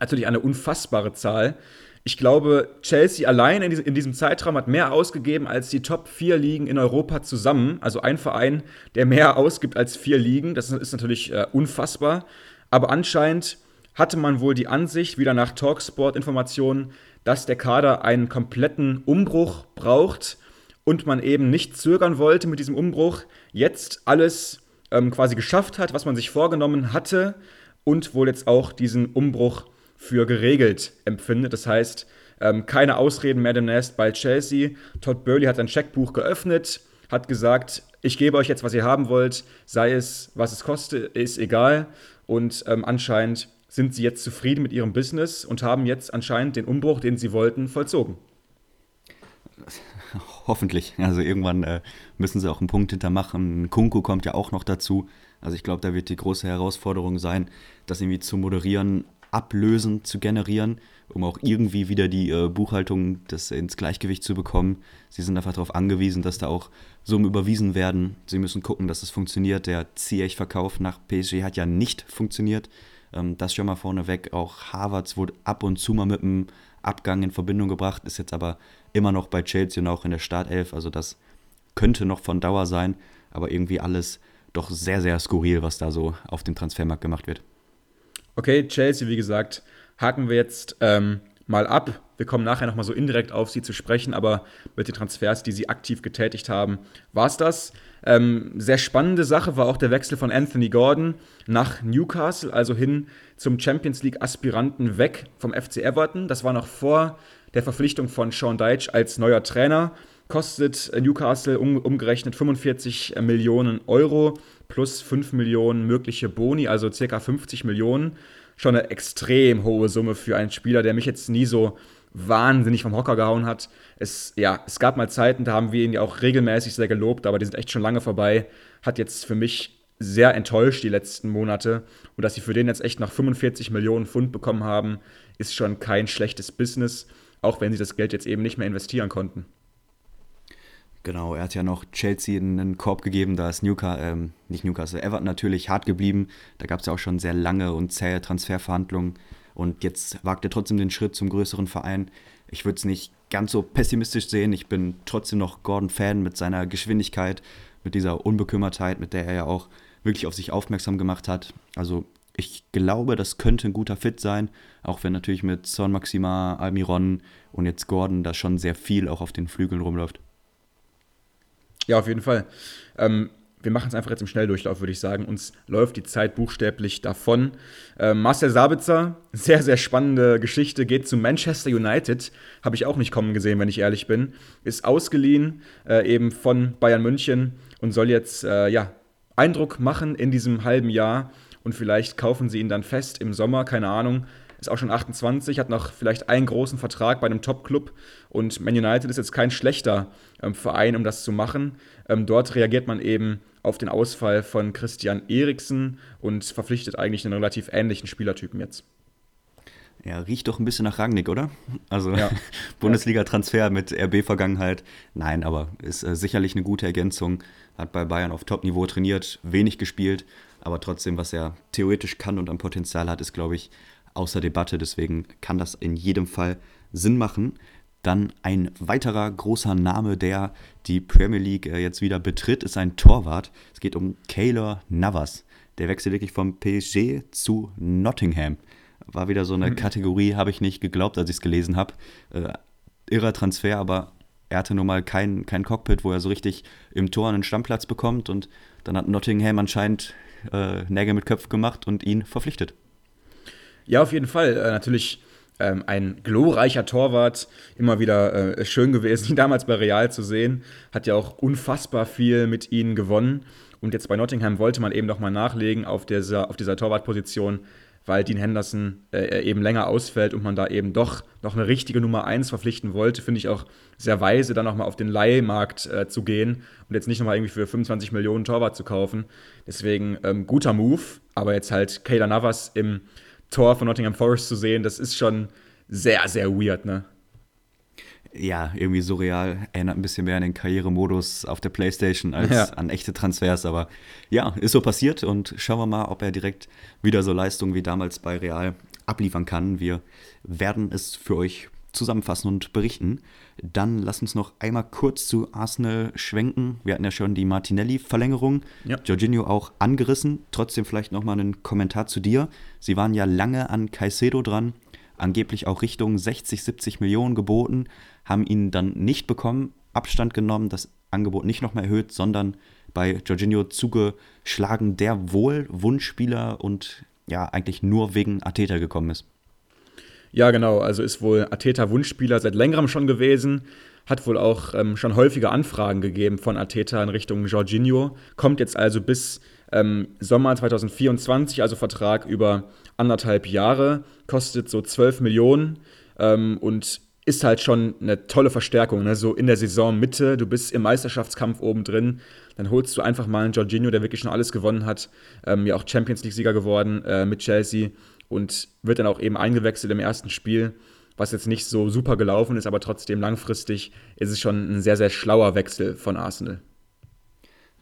Natürlich eine unfassbare Zahl. Ich glaube, Chelsea allein in, diesem Zeitraum hat mehr ausgegeben als die Top 4 Ligen in Europa zusammen. Also ein Verein, der mehr ausgibt als vier Ligen. Das ist natürlich äh, unfassbar. Aber anscheinend hatte man wohl die Ansicht, wieder nach Talksport-Informationen, dass der Kader einen kompletten Umbruch braucht und man eben nicht zögern wollte mit diesem Umbruch, jetzt alles ähm, quasi geschafft hat, was man sich vorgenommen hatte und wohl jetzt auch diesen Umbruch für geregelt empfindet. Das heißt, ähm, keine Ausreden mehr demnächst bei Chelsea. Todd Burley hat ein Checkbuch geöffnet, hat gesagt, ich gebe euch jetzt, was ihr haben wollt, sei es, was es kostet, ist egal. Und ähm, anscheinend sind sie jetzt zufrieden mit ihrem Business und haben jetzt anscheinend den Umbruch, den sie wollten, vollzogen. Hoffentlich. Also irgendwann äh, müssen sie auch einen Punkt hintermachen. Kunku kommt ja auch noch dazu. Also ich glaube, da wird die große Herausforderung sein, das irgendwie zu moderieren, Ablösen zu generieren, um auch irgendwie wieder die äh, Buchhaltung das ins Gleichgewicht zu bekommen. Sie sind einfach darauf angewiesen, dass da auch Summen überwiesen werden. Sie müssen gucken, dass es funktioniert. Der Ziyech-Verkauf nach PSG hat ja nicht funktioniert. Ähm, das schon mal vorneweg. Auch Harvards wurde ab und zu mal mit einem Abgang in Verbindung gebracht, ist jetzt aber immer noch bei Chelsea und auch in der Startelf. Also das könnte noch von Dauer sein, aber irgendwie alles doch sehr, sehr skurril, was da so auf dem Transfermarkt gemacht wird. Okay, Chelsea, wie gesagt, haken wir jetzt ähm, mal ab. Wir kommen nachher nochmal so indirekt auf sie zu sprechen, aber mit den Transfers, die sie aktiv getätigt haben, war es das. Ähm, sehr spannende Sache war auch der Wechsel von Anthony Gordon nach Newcastle, also hin zum Champions League-Aspiranten weg vom FC Everton. Das war noch vor der Verpflichtung von Sean Deitch als neuer Trainer. Kostet Newcastle um, umgerechnet 45 Millionen Euro plus 5 Millionen mögliche Boni, also circa 50 Millionen. Schon eine extrem hohe Summe für einen Spieler, der mich jetzt nie so wahnsinnig vom Hocker gehauen hat. Es, ja, es gab mal Zeiten, da haben wir ihn ja auch regelmäßig sehr gelobt, aber die sind echt schon lange vorbei. Hat jetzt für mich sehr enttäuscht die letzten Monate. Und dass sie für den jetzt echt noch 45 Millionen Pfund bekommen haben, ist schon kein schlechtes Business, auch wenn sie das Geld jetzt eben nicht mehr investieren konnten. Genau, er hat ja noch Chelsea einen Korb gegeben, da ist Newcastle, ähm, nicht Newcastle, Everton natürlich hart geblieben. Da gab es ja auch schon sehr lange und zähe Transferverhandlungen. Und jetzt wagt er trotzdem den Schritt zum größeren Verein. Ich würde es nicht ganz so pessimistisch sehen. Ich bin trotzdem noch Gordon-Fan mit seiner Geschwindigkeit, mit dieser Unbekümmertheit, mit der er ja auch wirklich auf sich aufmerksam gemacht hat. Also ich glaube, das könnte ein guter Fit sein, auch wenn natürlich mit Son Maxima, Almiron und jetzt Gordon da schon sehr viel auch auf den Flügeln rumläuft. Ja, auf jeden Fall. Ähm, wir machen es einfach jetzt im Schnelldurchlauf, würde ich sagen. Uns läuft die Zeit buchstäblich davon. Ähm, Marcel Sabitzer, sehr, sehr spannende Geschichte, geht zu Manchester United. Habe ich auch nicht kommen gesehen, wenn ich ehrlich bin. Ist ausgeliehen, äh, eben von Bayern München und soll jetzt, äh, ja, Eindruck machen in diesem halben Jahr und vielleicht kaufen sie ihn dann fest im Sommer, keine Ahnung. Ist auch schon 28, hat noch vielleicht einen großen Vertrag bei einem Top-Club und Man United ist jetzt kein schlechter ähm, Verein, um das zu machen. Ähm, dort reagiert man eben auf den Ausfall von Christian Eriksen und verpflichtet eigentlich einen relativ ähnlichen Spielertypen jetzt. Ja, riecht doch ein bisschen nach Rangnick, oder? Also ja. Bundesliga-Transfer mit RB-Vergangenheit. Nein, aber ist äh, sicherlich eine gute Ergänzung. Hat bei Bayern auf Top-Niveau trainiert, wenig gespielt, aber trotzdem, was er theoretisch kann und an Potenzial hat, ist, glaube ich, außer Debatte. Deswegen kann das in jedem Fall Sinn machen. Dann ein weiterer großer Name, der die Premier League äh, jetzt wieder betritt, ist ein Torwart. Es geht um Kaylor Navas. Der wechselt wirklich vom PSG zu Nottingham. War wieder so eine mhm. Kategorie, habe ich nicht geglaubt, als ich es gelesen habe. Äh, irrer Transfer, aber er hatte nun mal kein, kein Cockpit, wo er so richtig im Tor einen Stammplatz bekommt. Und dann hat Nottingham anscheinend äh, Nägel mit Köpfen gemacht und ihn verpflichtet. Ja, auf jeden Fall. Äh, natürlich ähm, ein glorreicher Torwart, immer wieder äh, schön gewesen, ihn damals bei Real zu sehen. Hat ja auch unfassbar viel mit ihnen gewonnen. Und jetzt bei Nottingham wollte man eben nochmal nachlegen auf dieser, auf dieser Torwartposition, weil Dean Henderson äh, eben länger ausfällt und man da eben doch noch eine richtige Nummer 1 verpflichten wollte. Finde ich auch sehr weise, dann nochmal auf den Leihmarkt äh, zu gehen und jetzt nicht nochmal irgendwie für 25 Millionen Torwart zu kaufen. Deswegen ähm, guter Move, aber jetzt halt Kayla Navas im Tor von Nottingham Forest zu sehen, das ist schon sehr, sehr weird, ne? Ja, irgendwie surreal. Erinnert ein bisschen mehr an den Karrieremodus auf der Playstation als ja. an echte Transfers. Aber ja, ist so passiert und schauen wir mal, ob er direkt wieder so Leistungen wie damals bei Real abliefern kann. Wir werden es für euch zusammenfassen und berichten. Dann lass uns noch einmal kurz zu Arsenal schwenken. Wir hatten ja schon die Martinelli-Verlängerung. Ja. Jorginho auch angerissen. Trotzdem vielleicht nochmal einen Kommentar zu dir. Sie waren ja lange an Caicedo dran, angeblich auch Richtung 60, 70 Millionen geboten, haben ihn dann nicht bekommen, Abstand genommen, das Angebot nicht nochmal erhöht, sondern bei Jorginho zugeschlagen, der wohl Wunschspieler und ja eigentlich nur wegen Ateta gekommen ist. Ja, genau. Also ist wohl Ateta Wunschspieler seit längerem schon gewesen. Hat wohl auch ähm, schon häufige Anfragen gegeben von Ateta in Richtung Jorginho. Kommt jetzt also bis ähm, Sommer 2024, also Vertrag über anderthalb Jahre. Kostet so 12 Millionen ähm, und ist halt schon eine tolle Verstärkung. Ne? So in der Saisonmitte, du bist im Meisterschaftskampf oben drin, dann holst du einfach mal einen Jorginho, der wirklich schon alles gewonnen hat, ähm, ja auch Champions League-Sieger geworden äh, mit Chelsea und wird dann auch eben eingewechselt im ersten Spiel, was jetzt nicht so super gelaufen ist, aber trotzdem langfristig ist es schon ein sehr, sehr schlauer Wechsel von Arsenal.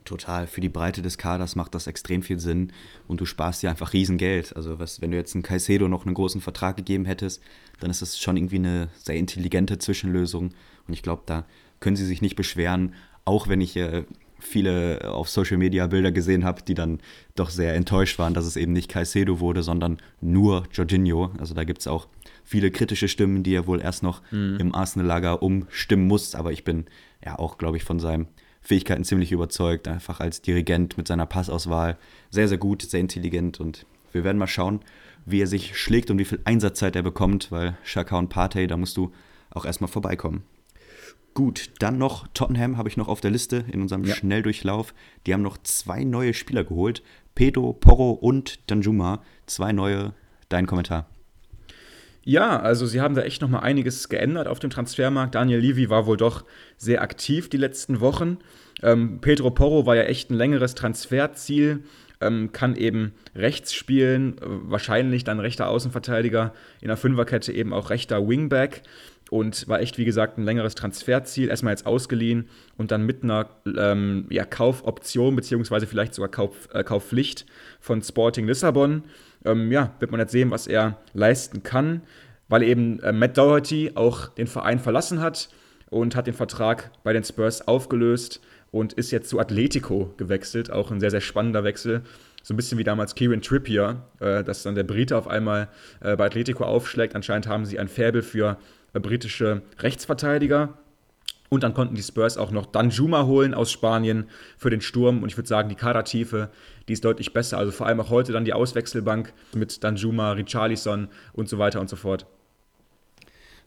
Total. Für die Breite des Kaders macht das extrem viel Sinn und du sparst dir einfach Riesengeld. Also was, wenn du jetzt einen Caicedo noch einen großen Vertrag gegeben hättest, dann ist das schon irgendwie eine sehr intelligente Zwischenlösung und ich glaube, da können sie sich nicht beschweren, auch wenn ich äh, viele auf Social Media Bilder gesehen habe, die dann doch sehr enttäuscht waren, dass es eben nicht Caicedo wurde, sondern nur Jorginho. Also da gibt es auch viele kritische Stimmen, die er wohl erst noch mhm. im Arsenal-Lager umstimmen muss. Aber ich bin ja auch, glaube ich, von seinen Fähigkeiten ziemlich überzeugt. Einfach als Dirigent mit seiner Passauswahl. Sehr, sehr gut, sehr intelligent und wir werden mal schauen, wie er sich schlägt und wie viel Einsatzzeit er bekommt, weil Shaka und Partey, da musst du auch erstmal vorbeikommen. Gut, dann noch Tottenham habe ich noch auf der Liste in unserem ja. Schnelldurchlauf. Die haben noch zwei neue Spieler geholt. Pedro, Porro und Danjuma. Zwei neue. Dein Kommentar. Ja, also sie haben da echt noch mal einiges geändert auf dem Transfermarkt. Daniel Levy war wohl doch sehr aktiv die letzten Wochen. Ähm, Pedro Porro war ja echt ein längeres Transferziel, ähm, kann eben rechts spielen, wahrscheinlich dann rechter Außenverteidiger, in der Fünferkette eben auch rechter Wingback. und war echt, wie gesagt, ein längeres Transferziel. Erstmal jetzt ausgeliehen und dann mit einer ähm, ja, Kaufoption, beziehungsweise vielleicht sogar Kauf, äh, Kaufpflicht von Sporting Lissabon. Ähm, ja, wird man jetzt sehen, was er leisten kann, weil eben äh, Matt Doherty auch den Verein verlassen hat und hat den Vertrag bei den Spurs aufgelöst und ist jetzt zu Atletico gewechselt. Auch ein sehr, sehr spannender Wechsel so ein bisschen wie damals Kieran Trippier, äh, dass dann der Brite auf einmal äh, bei Atletico aufschlägt. Anscheinend haben sie ein Faible für äh, britische Rechtsverteidiger. Und dann konnten die Spurs auch noch Danjuma holen aus Spanien für den Sturm. Und ich würde sagen, die Kadertiefe, die ist deutlich besser. Also vor allem auch heute dann die Auswechselbank mit Danjuma, Richarlison und so weiter und so fort.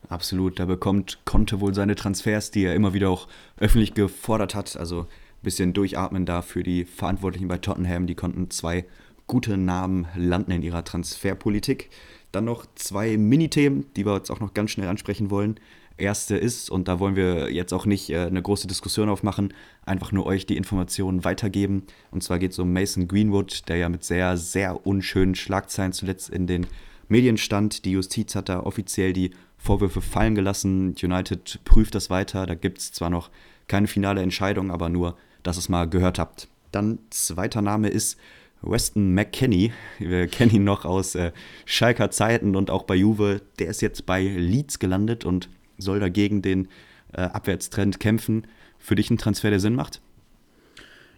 Absolut, da bekommt Conte wohl seine Transfers, die er immer wieder auch öffentlich gefordert hat. Also ein bisschen durchatmen da für die Verantwortlichen bei Tottenham. Die konnten zwei gute Namen landen in ihrer Transferpolitik. Dann noch zwei Mini-Themen, die wir jetzt auch noch ganz schnell ansprechen wollen. Erste ist, und da wollen wir jetzt auch nicht äh, eine große Diskussion aufmachen, einfach nur euch die Informationen weitergeben. Und zwar geht es um Mason Greenwood, der ja mit sehr, sehr unschönen Schlagzeilen zuletzt in den Medien stand. Die Justiz hat da offiziell die Vorwürfe fallen gelassen. United prüft das weiter. Da gibt es zwar noch keine finale Entscheidung, aber nur, dass ihr es mal gehört habt. Dann zweiter Name ist Weston McKenney, wir kennen ihn noch aus äh, Schalker Zeiten und auch bei Juve, der ist jetzt bei Leeds gelandet und soll dagegen den äh, Abwärtstrend kämpfen. Für dich ein Transfer, der Sinn macht?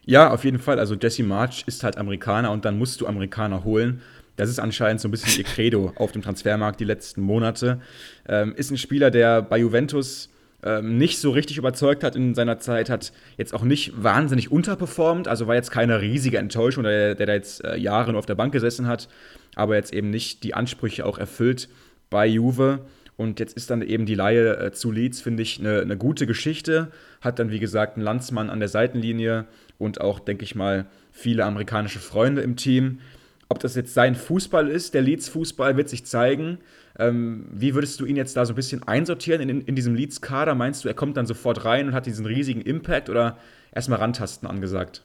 Ja, auf jeden Fall. Also Jesse March ist halt Amerikaner und dann musst du Amerikaner holen. Das ist anscheinend so ein bisschen ihr Credo auf dem Transfermarkt die letzten Monate. Ähm, ist ein Spieler, der bei Juventus ähm, nicht so richtig überzeugt hat in seiner Zeit, hat jetzt auch nicht wahnsinnig unterperformt, also war jetzt keine riesige Enttäuschung, der, der da jetzt äh, Jahre nur auf der Bank gesessen hat, aber jetzt eben nicht die Ansprüche auch erfüllt bei Juve. Und jetzt ist dann eben die Laie äh, zu Leeds, finde ich, eine, eine gute Geschichte. Hat dann, wie gesagt, einen Landsmann an der Seitenlinie und auch, denke ich mal, viele amerikanische Freunde im Team. Ob das jetzt sein Fußball ist, der Leeds-Fußball, wird sich zeigen. Ähm, wie würdest du ihn jetzt da so ein bisschen einsortieren in, in diesem Leeds-Kader? Meinst du, er kommt dann sofort rein und hat diesen riesigen Impact oder erstmal rantasten angesagt?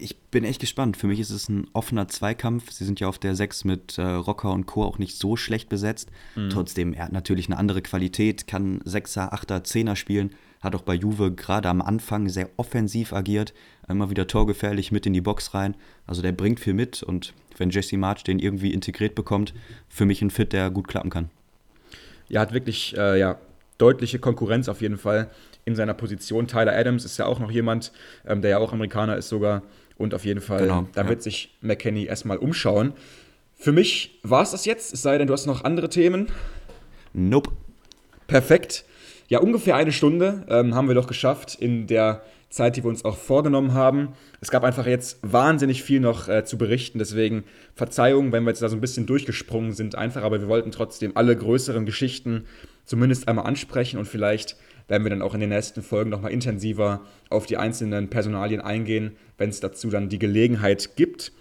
Ich bin echt gespannt. Für mich ist es ein offener Zweikampf. Sie sind ja auf der 6 mit äh, Rocker und Co. auch nicht so schlecht besetzt. Mhm. Trotzdem, er hat natürlich eine andere Qualität, kann 6er, 8er, 10er spielen. Hat auch bei Juve gerade am Anfang sehr offensiv agiert, immer wieder torgefährlich mit in die Box rein. Also der bringt viel mit und wenn Jesse March den irgendwie integriert bekommt, für mich ein Fit, der gut klappen kann. Ja, hat wirklich äh, ja, deutliche Konkurrenz auf jeden Fall in seiner Position. Tyler Adams ist ja auch noch jemand, ähm, der ja auch Amerikaner ist sogar. Und auf jeden Fall, genau, da ja. wird sich McKenney erstmal umschauen. Für mich war es das jetzt, es sei denn, du hast noch andere Themen. Nope. Perfekt. Ja, ungefähr eine Stunde ähm, haben wir doch geschafft in der Zeit, die wir uns auch vorgenommen haben. Es gab einfach jetzt wahnsinnig viel noch äh, zu berichten, deswegen Verzeihung, wenn wir jetzt da so ein bisschen durchgesprungen sind, einfach, aber wir wollten trotzdem alle größeren Geschichten zumindest einmal ansprechen und vielleicht werden wir dann auch in den nächsten Folgen nochmal intensiver auf die einzelnen Personalien eingehen, wenn es dazu dann die Gelegenheit gibt.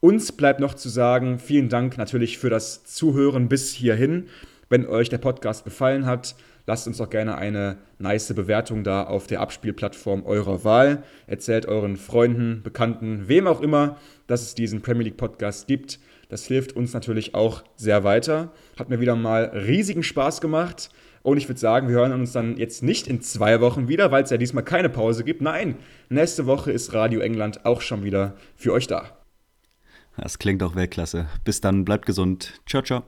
Uns bleibt noch zu sagen, vielen Dank natürlich für das Zuhören bis hierhin. Wenn euch der Podcast gefallen hat, Lasst uns doch gerne eine nice Bewertung da auf der Abspielplattform eurer Wahl. Erzählt euren Freunden, Bekannten, wem auch immer, dass es diesen Premier League Podcast gibt. Das hilft uns natürlich auch sehr weiter. Hat mir wieder mal riesigen Spaß gemacht. Und ich würde sagen, wir hören uns dann jetzt nicht in zwei Wochen wieder, weil es ja diesmal keine Pause gibt. Nein, nächste Woche ist Radio England auch schon wieder für euch da. Das klingt auch Weltklasse. Bis dann, bleibt gesund. Ciao, ciao.